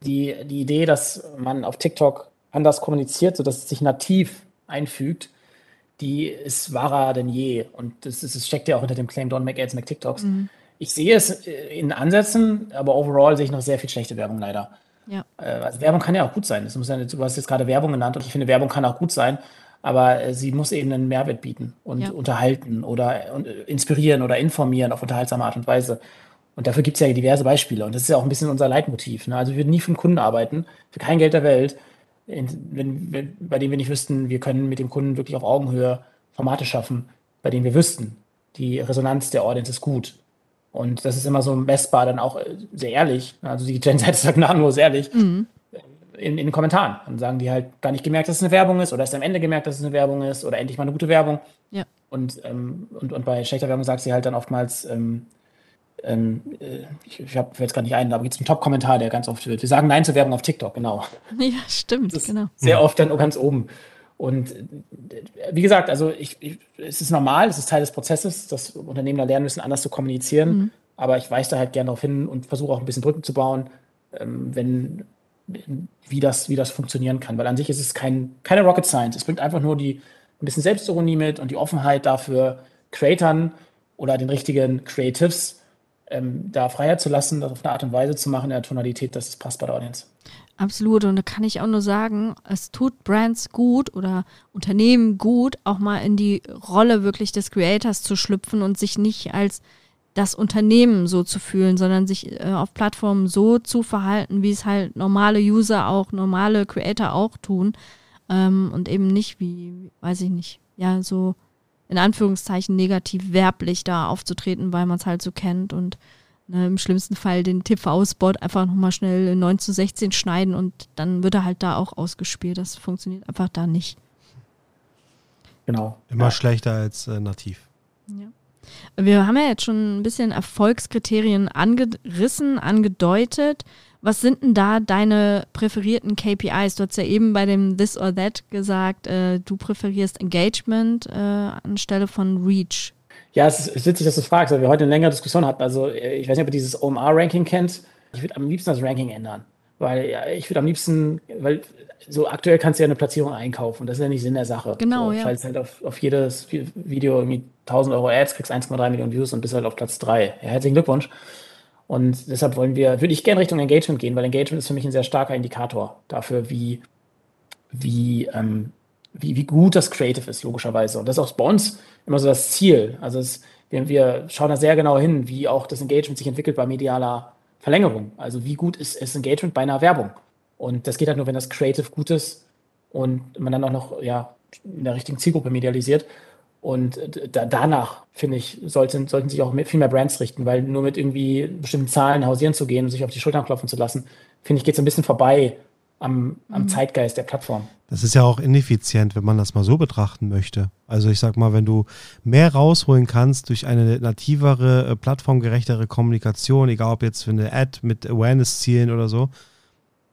die, die Idee, dass man auf TikTok anders kommuniziert, sodass es sich nativ einfügt, die ist wahrer denn je. Und das, ist, das steckt ja auch hinter dem Claim Don't Make Ads, Make TikToks. Ich sehe es äh, in Ansätzen, aber overall sehe ich noch sehr viel schlechte Werbung leider. Ja. Äh, Also Werbung kann ja auch gut sein. Das muss ja, du hast jetzt gerade Werbung genannt und ich finde, Werbung kann auch gut sein, aber äh, sie muss eben einen Mehrwert bieten und Ja. unterhalten oder und, inspirieren oder informieren auf unterhaltsame Art und Weise. Und dafür gibt es ja diverse Beispiele. Und das ist ja auch ein bisschen unser Leitmotiv. Ne? Also wir würden nie für den Kunden arbeiten, für kein Geld der Welt, in, wenn, wenn, bei dem wir nicht wüssten, wir können mit dem Kunden wirklich auf Augenhöhe Formate schaffen, bei denen wir wüssten, die Resonanz der Audience ist gut. Und das ist immer so messbar, dann auch äh, sehr ehrlich. Also die Gen-Seite sagt gnadenlos ehrlich in, in den Kommentaren. Dann sagen die halt gar nicht gemerkt, dass es eine Werbung ist oder erst am Ende gemerkt, dass es eine Werbung ist oder endlich mal eine gute Werbung. Ja. Und, ähm, und, und bei schlechter Werbung sagt sie halt dann oftmals, ähm, ähm, äh, ich, ich habe jetzt gar nicht ein, aber gibt es einen Top-Kommentar, der ganz oft wird. Wir sagen Nein zur Werbung auf TikTok, genau. Ja, stimmt, genau. Sehr oft dann ganz oben. Und äh, wie gesagt, also ich, ich, es ist normal, es ist Teil des Prozesses, dass Unternehmen da lernen müssen, anders zu kommunizieren. Aber ich weise da halt gerne darauf hin und versuche auch ein bisschen Brücken zu bauen, ähm, wenn, wie, das, wie das funktionieren kann. Weil an sich ist es kein, keine Rocket Science. Es bringt einfach nur die, ein bisschen Selbstironie mit und die Offenheit dafür, Creatern oder den richtigen Creatives ähm, da Freiheit zu lassen, das auf eine Art und Weise zu machen, in der Tonalität, dass es passt bei der Audience. Absolut. Und da kann ich auch nur sagen, es tut Brands gut oder Unternehmen gut, auch mal in die Rolle wirklich des Creators zu schlüpfen und sich nicht als das Unternehmen so zu fühlen, sondern sich äh, auf Plattformen so zu verhalten, wie es halt normale User auch, normale Creator auch tun. Ähm, und eben nicht wie, weiß ich nicht, ja, so in Anführungszeichen negativ werblich da aufzutreten, weil man es halt so kennt und ne, im schlimmsten Fall den TV-Spot einfach nochmal schnell in 9 zu 16 schneiden und dann wird er halt da auch ausgespielt. Das funktioniert einfach da nicht. Genau. Immer Ja. schlechter als äh, nativ. Wir haben ja jetzt schon ein bisschen Erfolgskriterien angerissen, angedeutet. Was sind denn da deine präferierten KPIs? Du hast ja eben bei dem This or That gesagt, äh, du präferierst Engagement äh, anstelle von Reach. Ja, es ist, witzig, dass du fragst, weil wir heute eine längere Diskussion hatten. Also, äh, ich weiß nicht, ob ihr dieses OMR-Ranking kennt. Ich würde am liebsten das Ranking ändern. Weil ja, ich würde am liebsten, weil so aktuell kannst du ja eine Platzierung einkaufen. Das ist ja nicht Sinn der Sache. Genau, so, ja. Schaltest halt auf, auf jedes Video irgendwie 1000 Euro Ads, kriegst 1,3 Millionen Views und bist halt auf Platz 3. Ja, herzlichen Glückwunsch. Und deshalb wollen wir, würde ich gerne Richtung Engagement gehen, weil Engagement ist für mich ein sehr starker Indikator dafür, wie, wie, ähm, wie, wie gut das Creative ist, logischerweise. Und das ist auch bei uns immer so das Ziel. Also es, wir, wir schauen da sehr genau hin, wie auch das Engagement sich entwickelt bei medialer Verlängerung. Also wie gut ist das Engagement bei einer Werbung? Und das geht halt nur, wenn das Creative gut ist und man dann auch noch ja, in der richtigen Zielgruppe medialisiert. Und da, danach, finde ich, sollten, sollten sich auch viel mehr Brands richten, weil nur mit irgendwie bestimmten Zahlen hausieren zu gehen und sich auf die Schultern klopfen zu lassen, finde ich, geht es ein bisschen vorbei am, am mhm. Zeitgeist der Plattform. Das ist ja auch ineffizient, wenn man das mal so betrachten möchte. Also ich sag mal, wenn du mehr rausholen kannst durch eine nativere, äh, plattformgerechtere Kommunikation, egal ob jetzt für eine Ad mit Awareness-Zielen oder so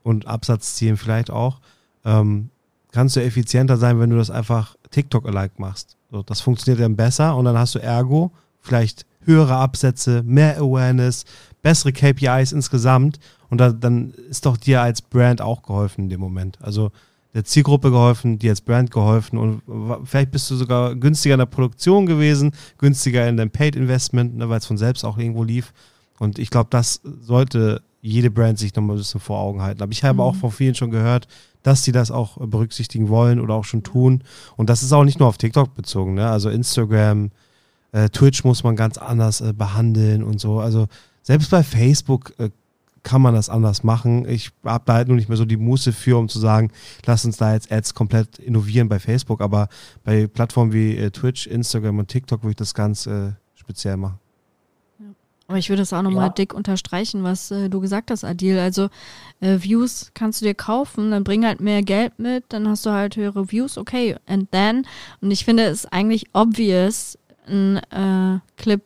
und Absatzzielen vielleicht auch, ähm, kannst du effizienter sein, wenn du das einfach TikTok-alike machst. So, das funktioniert dann besser und dann hast du ergo vielleicht höhere Absätze, mehr Awareness, bessere KPIs insgesamt und da, dann ist doch dir als Brand auch geholfen in dem Moment. Also der Zielgruppe geholfen, dir als Brand geholfen und vielleicht bist du sogar günstiger in der Produktion gewesen, günstiger in deinem Paid Investment, ne, weil es von selbst auch irgendwo lief. Und ich glaube, das sollte jede Brand sich nochmal ein bisschen vor Augen halten. Aber ich habe mhm. auch von vielen schon gehört, dass sie das auch berücksichtigen wollen oder auch schon tun. Und das ist auch nicht nur auf TikTok bezogen, ne? Also Instagram, äh, Twitch muss man ganz anders äh, behandeln und so. Also selbst bei Facebook äh, kann man das anders machen. Ich habe da halt nur nicht mehr so die Muße für, um zu sagen, lass uns da jetzt Ads komplett innovieren bei Facebook. Aber bei Plattformen wie äh, Twitch, Instagram und TikTok würde ich das ganz äh, speziell machen. Aber ich würde es auch nochmal ja. dick unterstreichen, was äh, du gesagt hast, Adil. Also äh, Views kannst du dir kaufen, dann bring halt mehr Geld mit, dann hast du halt höhere Views, okay, and then. Und ich finde es eigentlich obvious, einen äh, Clip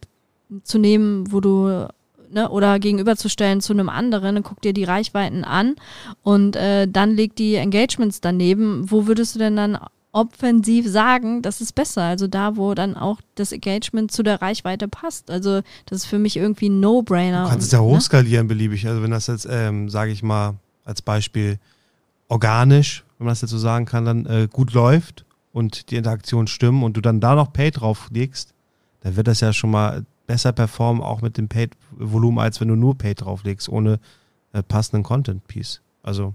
zu nehmen, wo du Ne, oder gegenüberzustellen zu einem anderen, dann guck dir die Reichweiten an und äh, dann leg die Engagements daneben. Wo würdest du denn dann offensiv sagen, das ist besser. Also da, wo dann auch das Engagement zu der Reichweite passt. Also das ist für mich irgendwie ein No-Brainer. Du kannst es ja ne? hochskalieren, ne? beliebig. Also wenn das jetzt, ähm, sage ich mal, als Beispiel organisch, wenn man das jetzt so sagen kann, dann äh, gut läuft und die Interaktionen stimmen und du dann da noch Pay drauflegst, dann wird das ja schon mal besser performen, auch mit dem Paid-Volumen, als wenn du nur Paid drauflegst, ohne äh, passenden Content-Piece. Also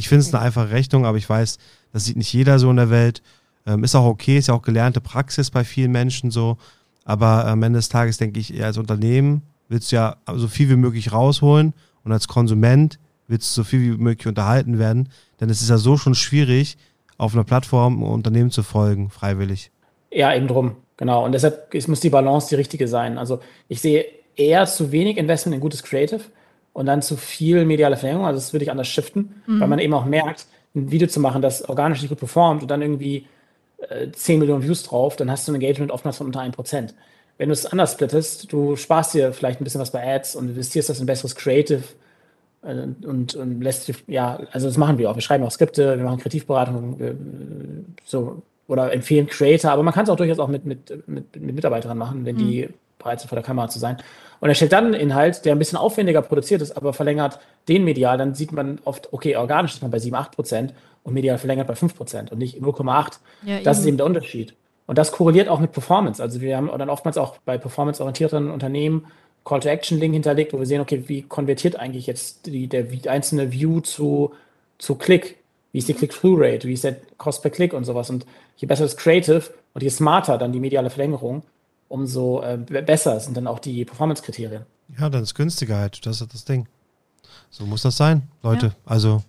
ich finde es eine einfache Rechnung, aber ich weiß, das sieht nicht jeder so in der Welt. Ähm, ist auch okay, ist ja auch gelernte Praxis bei vielen Menschen so. Aber am Ende des Tages denke ich, als Unternehmen willst du ja so viel wie möglich rausholen und als Konsument willst du so viel wie möglich unterhalten werden. Denn es ist ja so schon schwierig, auf einer Plattform ein Unternehmen zu folgen, freiwillig. Ja, eben drum, genau. Und deshalb muss die Balance die richtige sein. Also ich sehe eher zu wenig Investment in gutes Creative und dann zu viel mediale Verlängerung. Also das würde ich anders shiften, mhm. weil man eben auch merkt, ein Video zu machen, das organisch nicht gut performt und dann irgendwie äh, 10 Millionen Views drauf, dann hast du ein Engagement oftmals von unter 1%. Wenn du es anders splittest, du sparst dir vielleicht ein bisschen was bei Ads und investierst das in besseres Creative äh, und, und lässt, ja, also das machen wir auch. Wir schreiben auch Skripte, wir machen Kreativberatung, äh, so, oder empfehlen Creator, aber man kann es auch durchaus auch mit, mit, mit, mit Mitarbeitern machen, wenn mhm. die bereit sind, vor der Kamera zu sein. Und er stellt dann einen Inhalt, der ein bisschen aufwendiger produziert ist, aber verlängert den medial, dann sieht man oft, okay, organisch ist man bei 7, 8 Prozent und medial verlängert bei 5 Prozent und nicht 0,8. Ja, das eben. ist eben der Unterschied. Und das korreliert auch mit Performance. Also wir haben dann oftmals auch bei performanceorientierten Unternehmen Call-to-Action-Link hinterlegt, wo wir sehen, okay, wie konvertiert eigentlich jetzt die, der einzelne View zu, zu Klick? Wie ist die Click-Through-Rate? Wie ist der Cost per Klick und sowas? Und je besser das Creative und je smarter dann die mediale Verlängerung, umso äh, besser sind dann auch die Performance-Kriterien. Ja, dann ist günstiger halt. Das ist das Ding. So muss das sein, Leute. Ja. Also,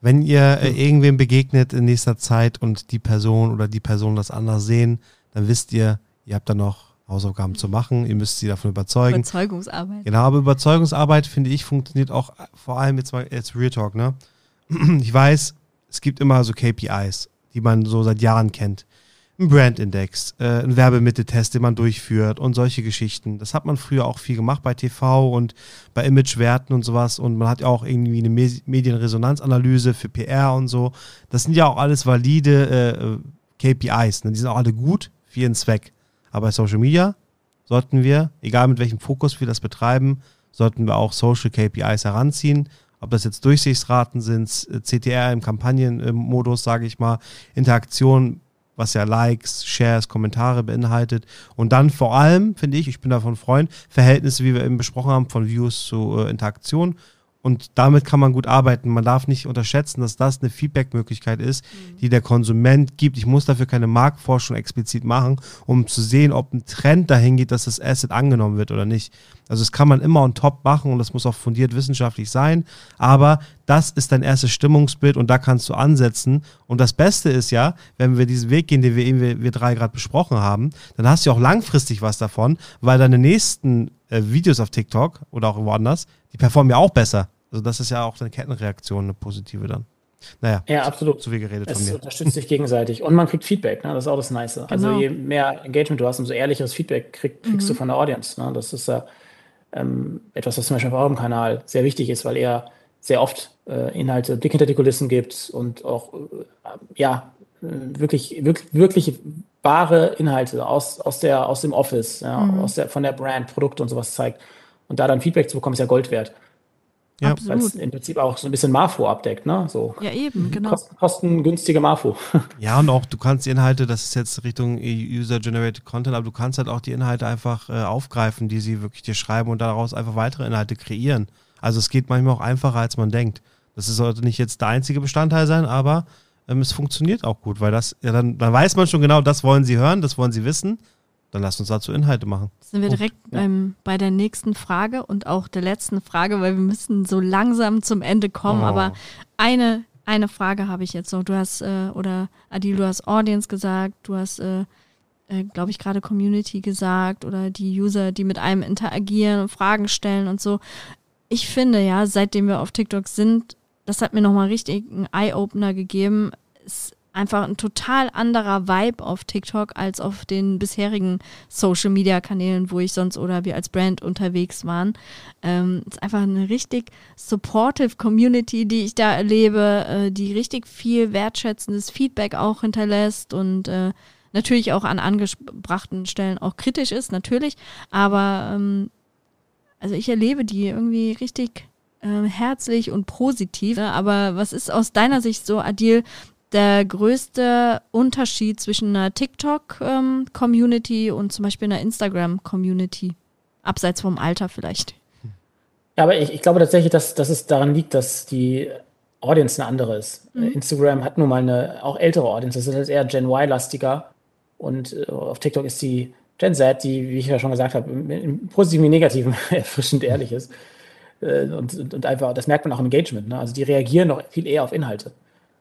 wenn ihr äh, irgendwem begegnet in nächster Zeit und die Person oder die Person das anders sehen, dann wisst ihr, ihr habt da noch Hausaufgaben zu machen. Ihr müsst sie davon überzeugen. Überzeugungsarbeit. Genau, aber Überzeugungsarbeit, finde ich, funktioniert auch vor allem jetzt mal jetzt Real Talk, ne? Ich weiß, es gibt immer so KPIs, die man so seit Jahren kennt ein Brandindex, äh, ein Werbemitteltest, den man durchführt und solche Geschichten. Das hat man früher auch viel gemacht bei TV und bei Imagewerten und sowas. Und man hat ja auch irgendwie eine Medienresonanzanalyse für PR und so. Das sind ja auch alles valide äh, KPIs. Ne? Die sind auch alle gut für ihren Zweck. Aber bei Social Media sollten wir, egal mit welchem Fokus wir das betreiben, sollten wir auch Social KPIs heranziehen. Ob das jetzt Durchsichtsraten sind, CTR im Kampagnenmodus, sage ich mal, Interaktion was ja Likes, Shares, Kommentare beinhaltet. Und dann vor allem, finde ich, ich bin davon Freund, Verhältnisse, wie wir eben besprochen haben, von Views zu äh, Interaktion Und damit kann man gut arbeiten. Man darf nicht unterschätzen, dass das eine Feedback-Möglichkeit ist, die der Konsument gibt. Ich muss dafür keine Marktforschung explizit machen, um zu sehen, ob ein Trend dahin geht, dass das Asset angenommen wird oder nicht. Also das kann man immer on top machen und das muss auch fundiert wissenschaftlich sein. Aber das ist dein erstes Stimmungsbild und da kannst du ansetzen. Und das Beste ist ja, wenn wir diesen Weg gehen, den wir eben wir, wir drei gerade besprochen haben, dann hast du auch langfristig was davon, weil deine nächsten äh, Videos auf TikTok oder auch woanders, die performen ja auch besser. Also das ist ja auch eine Kettenreaktion, eine positive dann. Naja, ja, absolut. Zu viel geredet es von mir. unterstützt sich gegenseitig. Und man kriegt Feedback, ne? das ist auch das Nice. Also genau. je mehr Engagement du hast, umso ehrlicheres Feedback krieg, kriegst mhm. du von der Audience. Ne? Das ist ja ähm, etwas, was zum Beispiel auf eurem Kanal sehr wichtig ist, weil er sehr oft äh, Inhalte Blick hinter die Kulissen gibt und auch äh, ja wirklich, wirklich, wirklich wahre Inhalte aus, aus, der, aus dem Office, ja, mhm. aus der, von der Brand, Produkte und sowas zeigt. Und da dann Feedback zu bekommen, ist ja Gold wert. Ja. Weil es im Prinzip auch so ein bisschen Marfo abdeckt, ne? So. Ja, eben, genau. Kosten, kostengünstige Marfo. Ja, und auch du kannst die Inhalte, das ist jetzt Richtung User-Generated Content, aber du kannst halt auch die Inhalte einfach äh, aufgreifen, die sie wirklich dir schreiben und daraus einfach weitere Inhalte kreieren. Also es geht manchmal auch einfacher, als man denkt. Das sollte nicht jetzt der einzige Bestandteil sein, aber ähm, es funktioniert auch gut, weil das, ja, dann, dann weiß man schon genau, das wollen sie hören, das wollen sie wissen dann lass uns dazu Inhalte machen. Sind wir direkt ja. beim, bei der nächsten Frage und auch der letzten Frage, weil wir müssen so langsam zum Ende kommen. Oh. Aber eine, eine Frage habe ich jetzt noch. Du hast, äh, oder Adil, du hast Audience gesagt, du hast, äh, äh, glaube ich, gerade Community gesagt oder die User, die mit einem interagieren und Fragen stellen und so. Ich finde ja, seitdem wir auf TikTok sind, das hat mir nochmal richtig einen Eye-Opener gegeben. Es einfach ein total anderer Vibe auf TikTok als auf den bisherigen Social Media Kanälen, wo ich sonst oder wir als Brand unterwegs waren. Ähm, es ist einfach eine richtig supportive Community, die ich da erlebe, äh, die richtig viel wertschätzendes Feedback auch hinterlässt und äh, natürlich auch an angebrachten Stellen auch kritisch ist, natürlich. Aber ähm, also ich erlebe die irgendwie richtig äh, herzlich und positiv. Aber was ist aus deiner Sicht so, Adil, der größte Unterschied zwischen einer TikTok-Community ähm, und zum Beispiel einer Instagram-Community? Abseits vom Alter vielleicht. Ja, aber ich, ich glaube tatsächlich, dass, dass es daran liegt, dass die Audience eine andere ist. Mhm. Instagram hat nun mal eine auch ältere Audience. Das ist halt eher Gen Y-lastiger. Und äh, auf TikTok ist die Gen Z, die, wie ich ja schon gesagt habe, im, im positiven wie negativen erfrischend ehrlich ist. Äh, und, und, und, einfach, das merkt man auch im Engagement. Ne? Also die reagieren noch viel eher auf Inhalte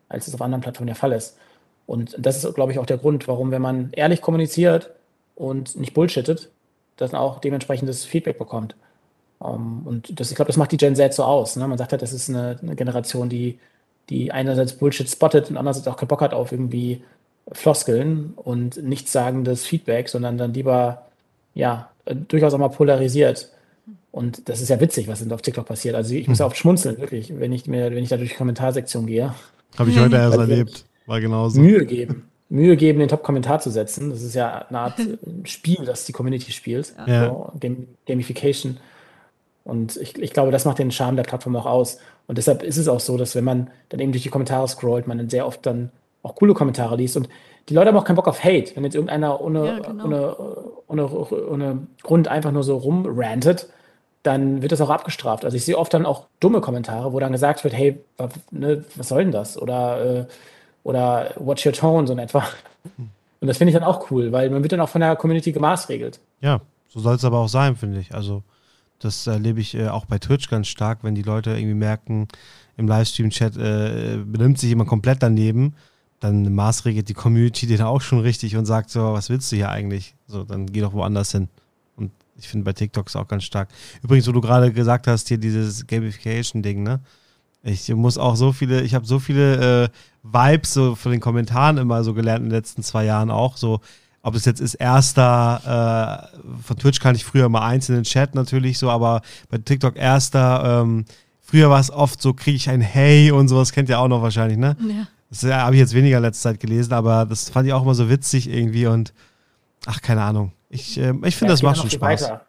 als es auf anderen Plattformen der Fall ist. Und das ist, glaube ich, auch der Grund, warum, wenn man ehrlich kommuniziert und nicht bullshittet, dann auch dementsprechendes Feedback bekommt. Ähm, und das, ich glaube, das macht die Gen Z so aus. Ne? Man sagt halt, das ist eine, eine, Generation, die, die einerseits Bullshit spottet und andererseits auch keinen Bock hat auf irgendwie Floskeln und nichtssagendes Feedback, sondern dann lieber, ja, durchaus auch mal polarisiert. Und das ist ja witzig, was auf TikTok passiert. Also ich muss ja hm. oft schmunzeln, wirklich, wenn ich mir, wenn ich da durch die Kommentarsektion gehe habe ich heute erst also erlebt. War genauso. Mühe geben. Mühe geben, den Top-Kommentar zu setzen. Das ist ja eine Art Spiel, das die Community spielt. Ja. So, Gamification. Und ich, ich glaube, das macht den Charme der Plattform auch aus. Und deshalb ist es auch so, dass wenn man dann eben durch die Kommentare scrollt, man dann sehr oft dann auch coole Kommentare liest. Und die Leute haben auch keinen Bock auf Hate. Wenn jetzt irgendeiner ohne, ja, genau. ohne, ohne, ohne Grund einfach nur so rumrantet, dann wird das auch abgestraft. Also ich sehe oft dann auch dumme Kommentare, wo dann gesagt wird, hey, ne, was soll denn das? Oder, äh, oder watch your tone, so in etwa. Und das finde ich dann auch cool, weil man wird dann auch von der Community gemaßregelt. Ja, so soll es aber auch sein, finde ich. Also das erlebe ich äh, auch bei Twitch ganz stark, wenn die Leute irgendwie merken, im Livestream-Chat äh, benimmt sich jemand komplett daneben, dann maßregelt die Community den auch schon richtig und sagt so, was willst du hier eigentlich? So, dann geh doch woanders hin. Ich finde bei TikTok ist auch ganz stark. Übrigens, wo du gerade gesagt hast, hier dieses Gamification-Ding, ne? Ich muss auch so viele, ich habe so viele äh, Vibes so von den Kommentaren immer so gelernt in den letzten zwei Jahren auch. So, ob es jetzt ist erster, äh, von Twitch kann ich früher mal einzelnen Chat natürlich so, aber bei TikTok erster, ähm, früher war es oft so, kriege ich ein Hey und sowas, kennt ihr auch noch wahrscheinlich, ne? Ja. Das ja, habe ich jetzt weniger letzte Zeit gelesen, aber das fand ich auch immer so witzig irgendwie und ach, keine Ahnung. Ich, äh, ich finde, ja, das macht schon Spaß. Weiter.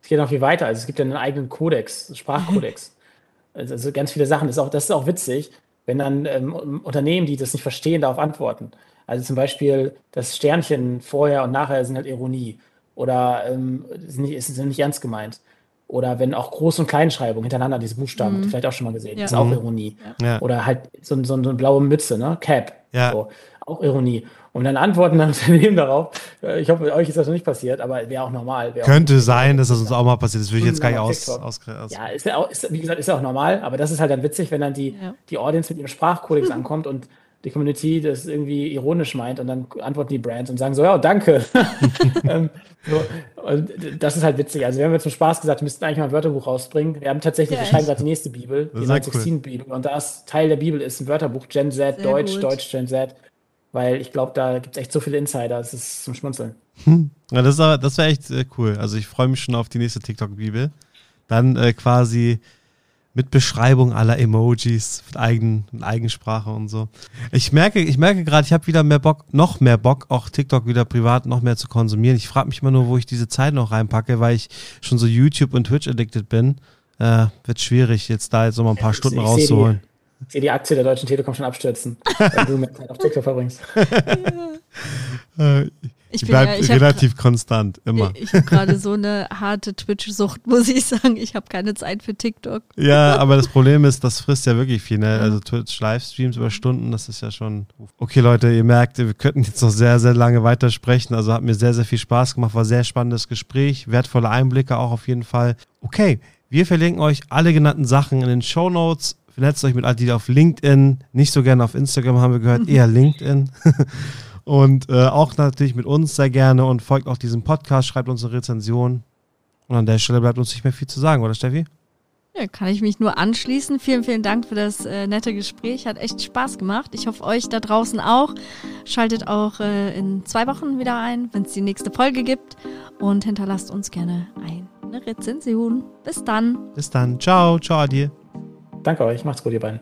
Es geht noch viel weiter. Also es gibt ja einen eigenen Kodex, Sprachkodex. also, also ganz viele Sachen. Das ist auch, das ist auch witzig, wenn dann ähm, Unternehmen, die das nicht verstehen, darauf antworten. Also zum Beispiel das Sternchen vorher und nachher sind halt Ironie oder ähm, sind, nicht, sind nicht ernst gemeint. Oder wenn auch Groß- und Kleinschreibung hintereinander, diese Buchstaben, mhm. vielleicht auch schon mal gesehen, ja. ist auch mhm. Ironie. Ja. Oder halt so, so, so, eine blaue Mütze, ne? Cap. Ja. So. Auch Ironie. Und dann antworten dann Unternehmen darauf. Äh, ich hoffe, euch ist das noch nicht passiert, aber wäre auch normal. Wär Könnte auch sein, dass das uns auch mal passiert. Das würde ich jetzt gar nicht aus, aus, aus, Ja, ist ja auch, ist, wie gesagt, ist ja auch normal, aber das ist halt dann witzig, wenn dann die, ja. die Audience mit ihrem Sprachkodex ankommt und die Community das irgendwie ironisch meint und dann antworten die Brands und sagen so, ja, danke. ähm, so, und das ist halt witzig. Also wir haben jetzt zum Spaß gesagt, wir müssten eigentlich mal ein Wörterbuch rausbringen. Wir haben tatsächlich, ja, wir schreiben gerade die nächste Bibel, die 916-Bibel. Cool. Und das Teil der Bibel ist ein Wörterbuch, Gen Z, Sehr Deutsch, gut. Deutsch, Gen Z. Weil ich glaube, da gibt es echt so viele Insider, es ist zum Schmunzeln. Hm. Ja, das, das wäre echt äh, cool. Also ich freue mich schon auf die nächste TikTok-Bibel. Dann äh, quasi mit Beschreibung aller Emojis, mit, eigen, mit Eigensprache und so. Ich merke, ich merke gerade, ich habe wieder mehr Bock, noch mehr Bock, auch TikTok wieder privat noch mehr zu konsumieren. Ich frage mich immer nur, wo ich diese Zeit noch reinpacke, weil ich schon so YouTube und Twitch addicted bin. Äh, wird schwierig, jetzt da jetzt noch mal ein paar Stunden ich rauszuholen. Ich sehe die Aktie der Deutschen Telekom schon abstürzen, wenn du mehr Zeit auf TikTok verbringst. Ja. Äh, ich bleibe ja, relativ konstant, immer. Ich, ich habe gerade so eine harte Twitch-Sucht, muss ich sagen. Ich habe keine Zeit für TikTok. Ja, aber das Problem ist, das frisst ja wirklich viel. Ne? Also Twitch-Livestreams über Stunden, das ist ja schon. Okay, Leute, ihr merkt, wir könnten jetzt noch sehr, sehr lange weitersprechen. Also hat mir sehr, sehr viel Spaß gemacht, war sehr spannendes Gespräch, wertvolle Einblicke auch auf jeden Fall. Okay, wir verlinken euch alle genannten Sachen in den Show Notes. Vernetzt euch mit Adida auf LinkedIn, nicht so gerne auf Instagram, haben wir gehört, eher LinkedIn. Und äh, auch natürlich mit uns sehr gerne und folgt auch diesem Podcast, schreibt uns eine Rezension. Und an der Stelle bleibt uns nicht mehr viel zu sagen, oder Steffi? Ja, kann ich mich nur anschließen. Vielen, vielen Dank für das äh, nette Gespräch. Hat echt Spaß gemacht. Ich hoffe, euch da draußen auch. Schaltet auch äh, in zwei Wochen wieder ein, wenn es die nächste Folge gibt. Und hinterlasst uns gerne eine Rezension. Bis dann. Bis dann. Ciao. Ciao, dir. Danke euch. Macht's gut, ihr beiden.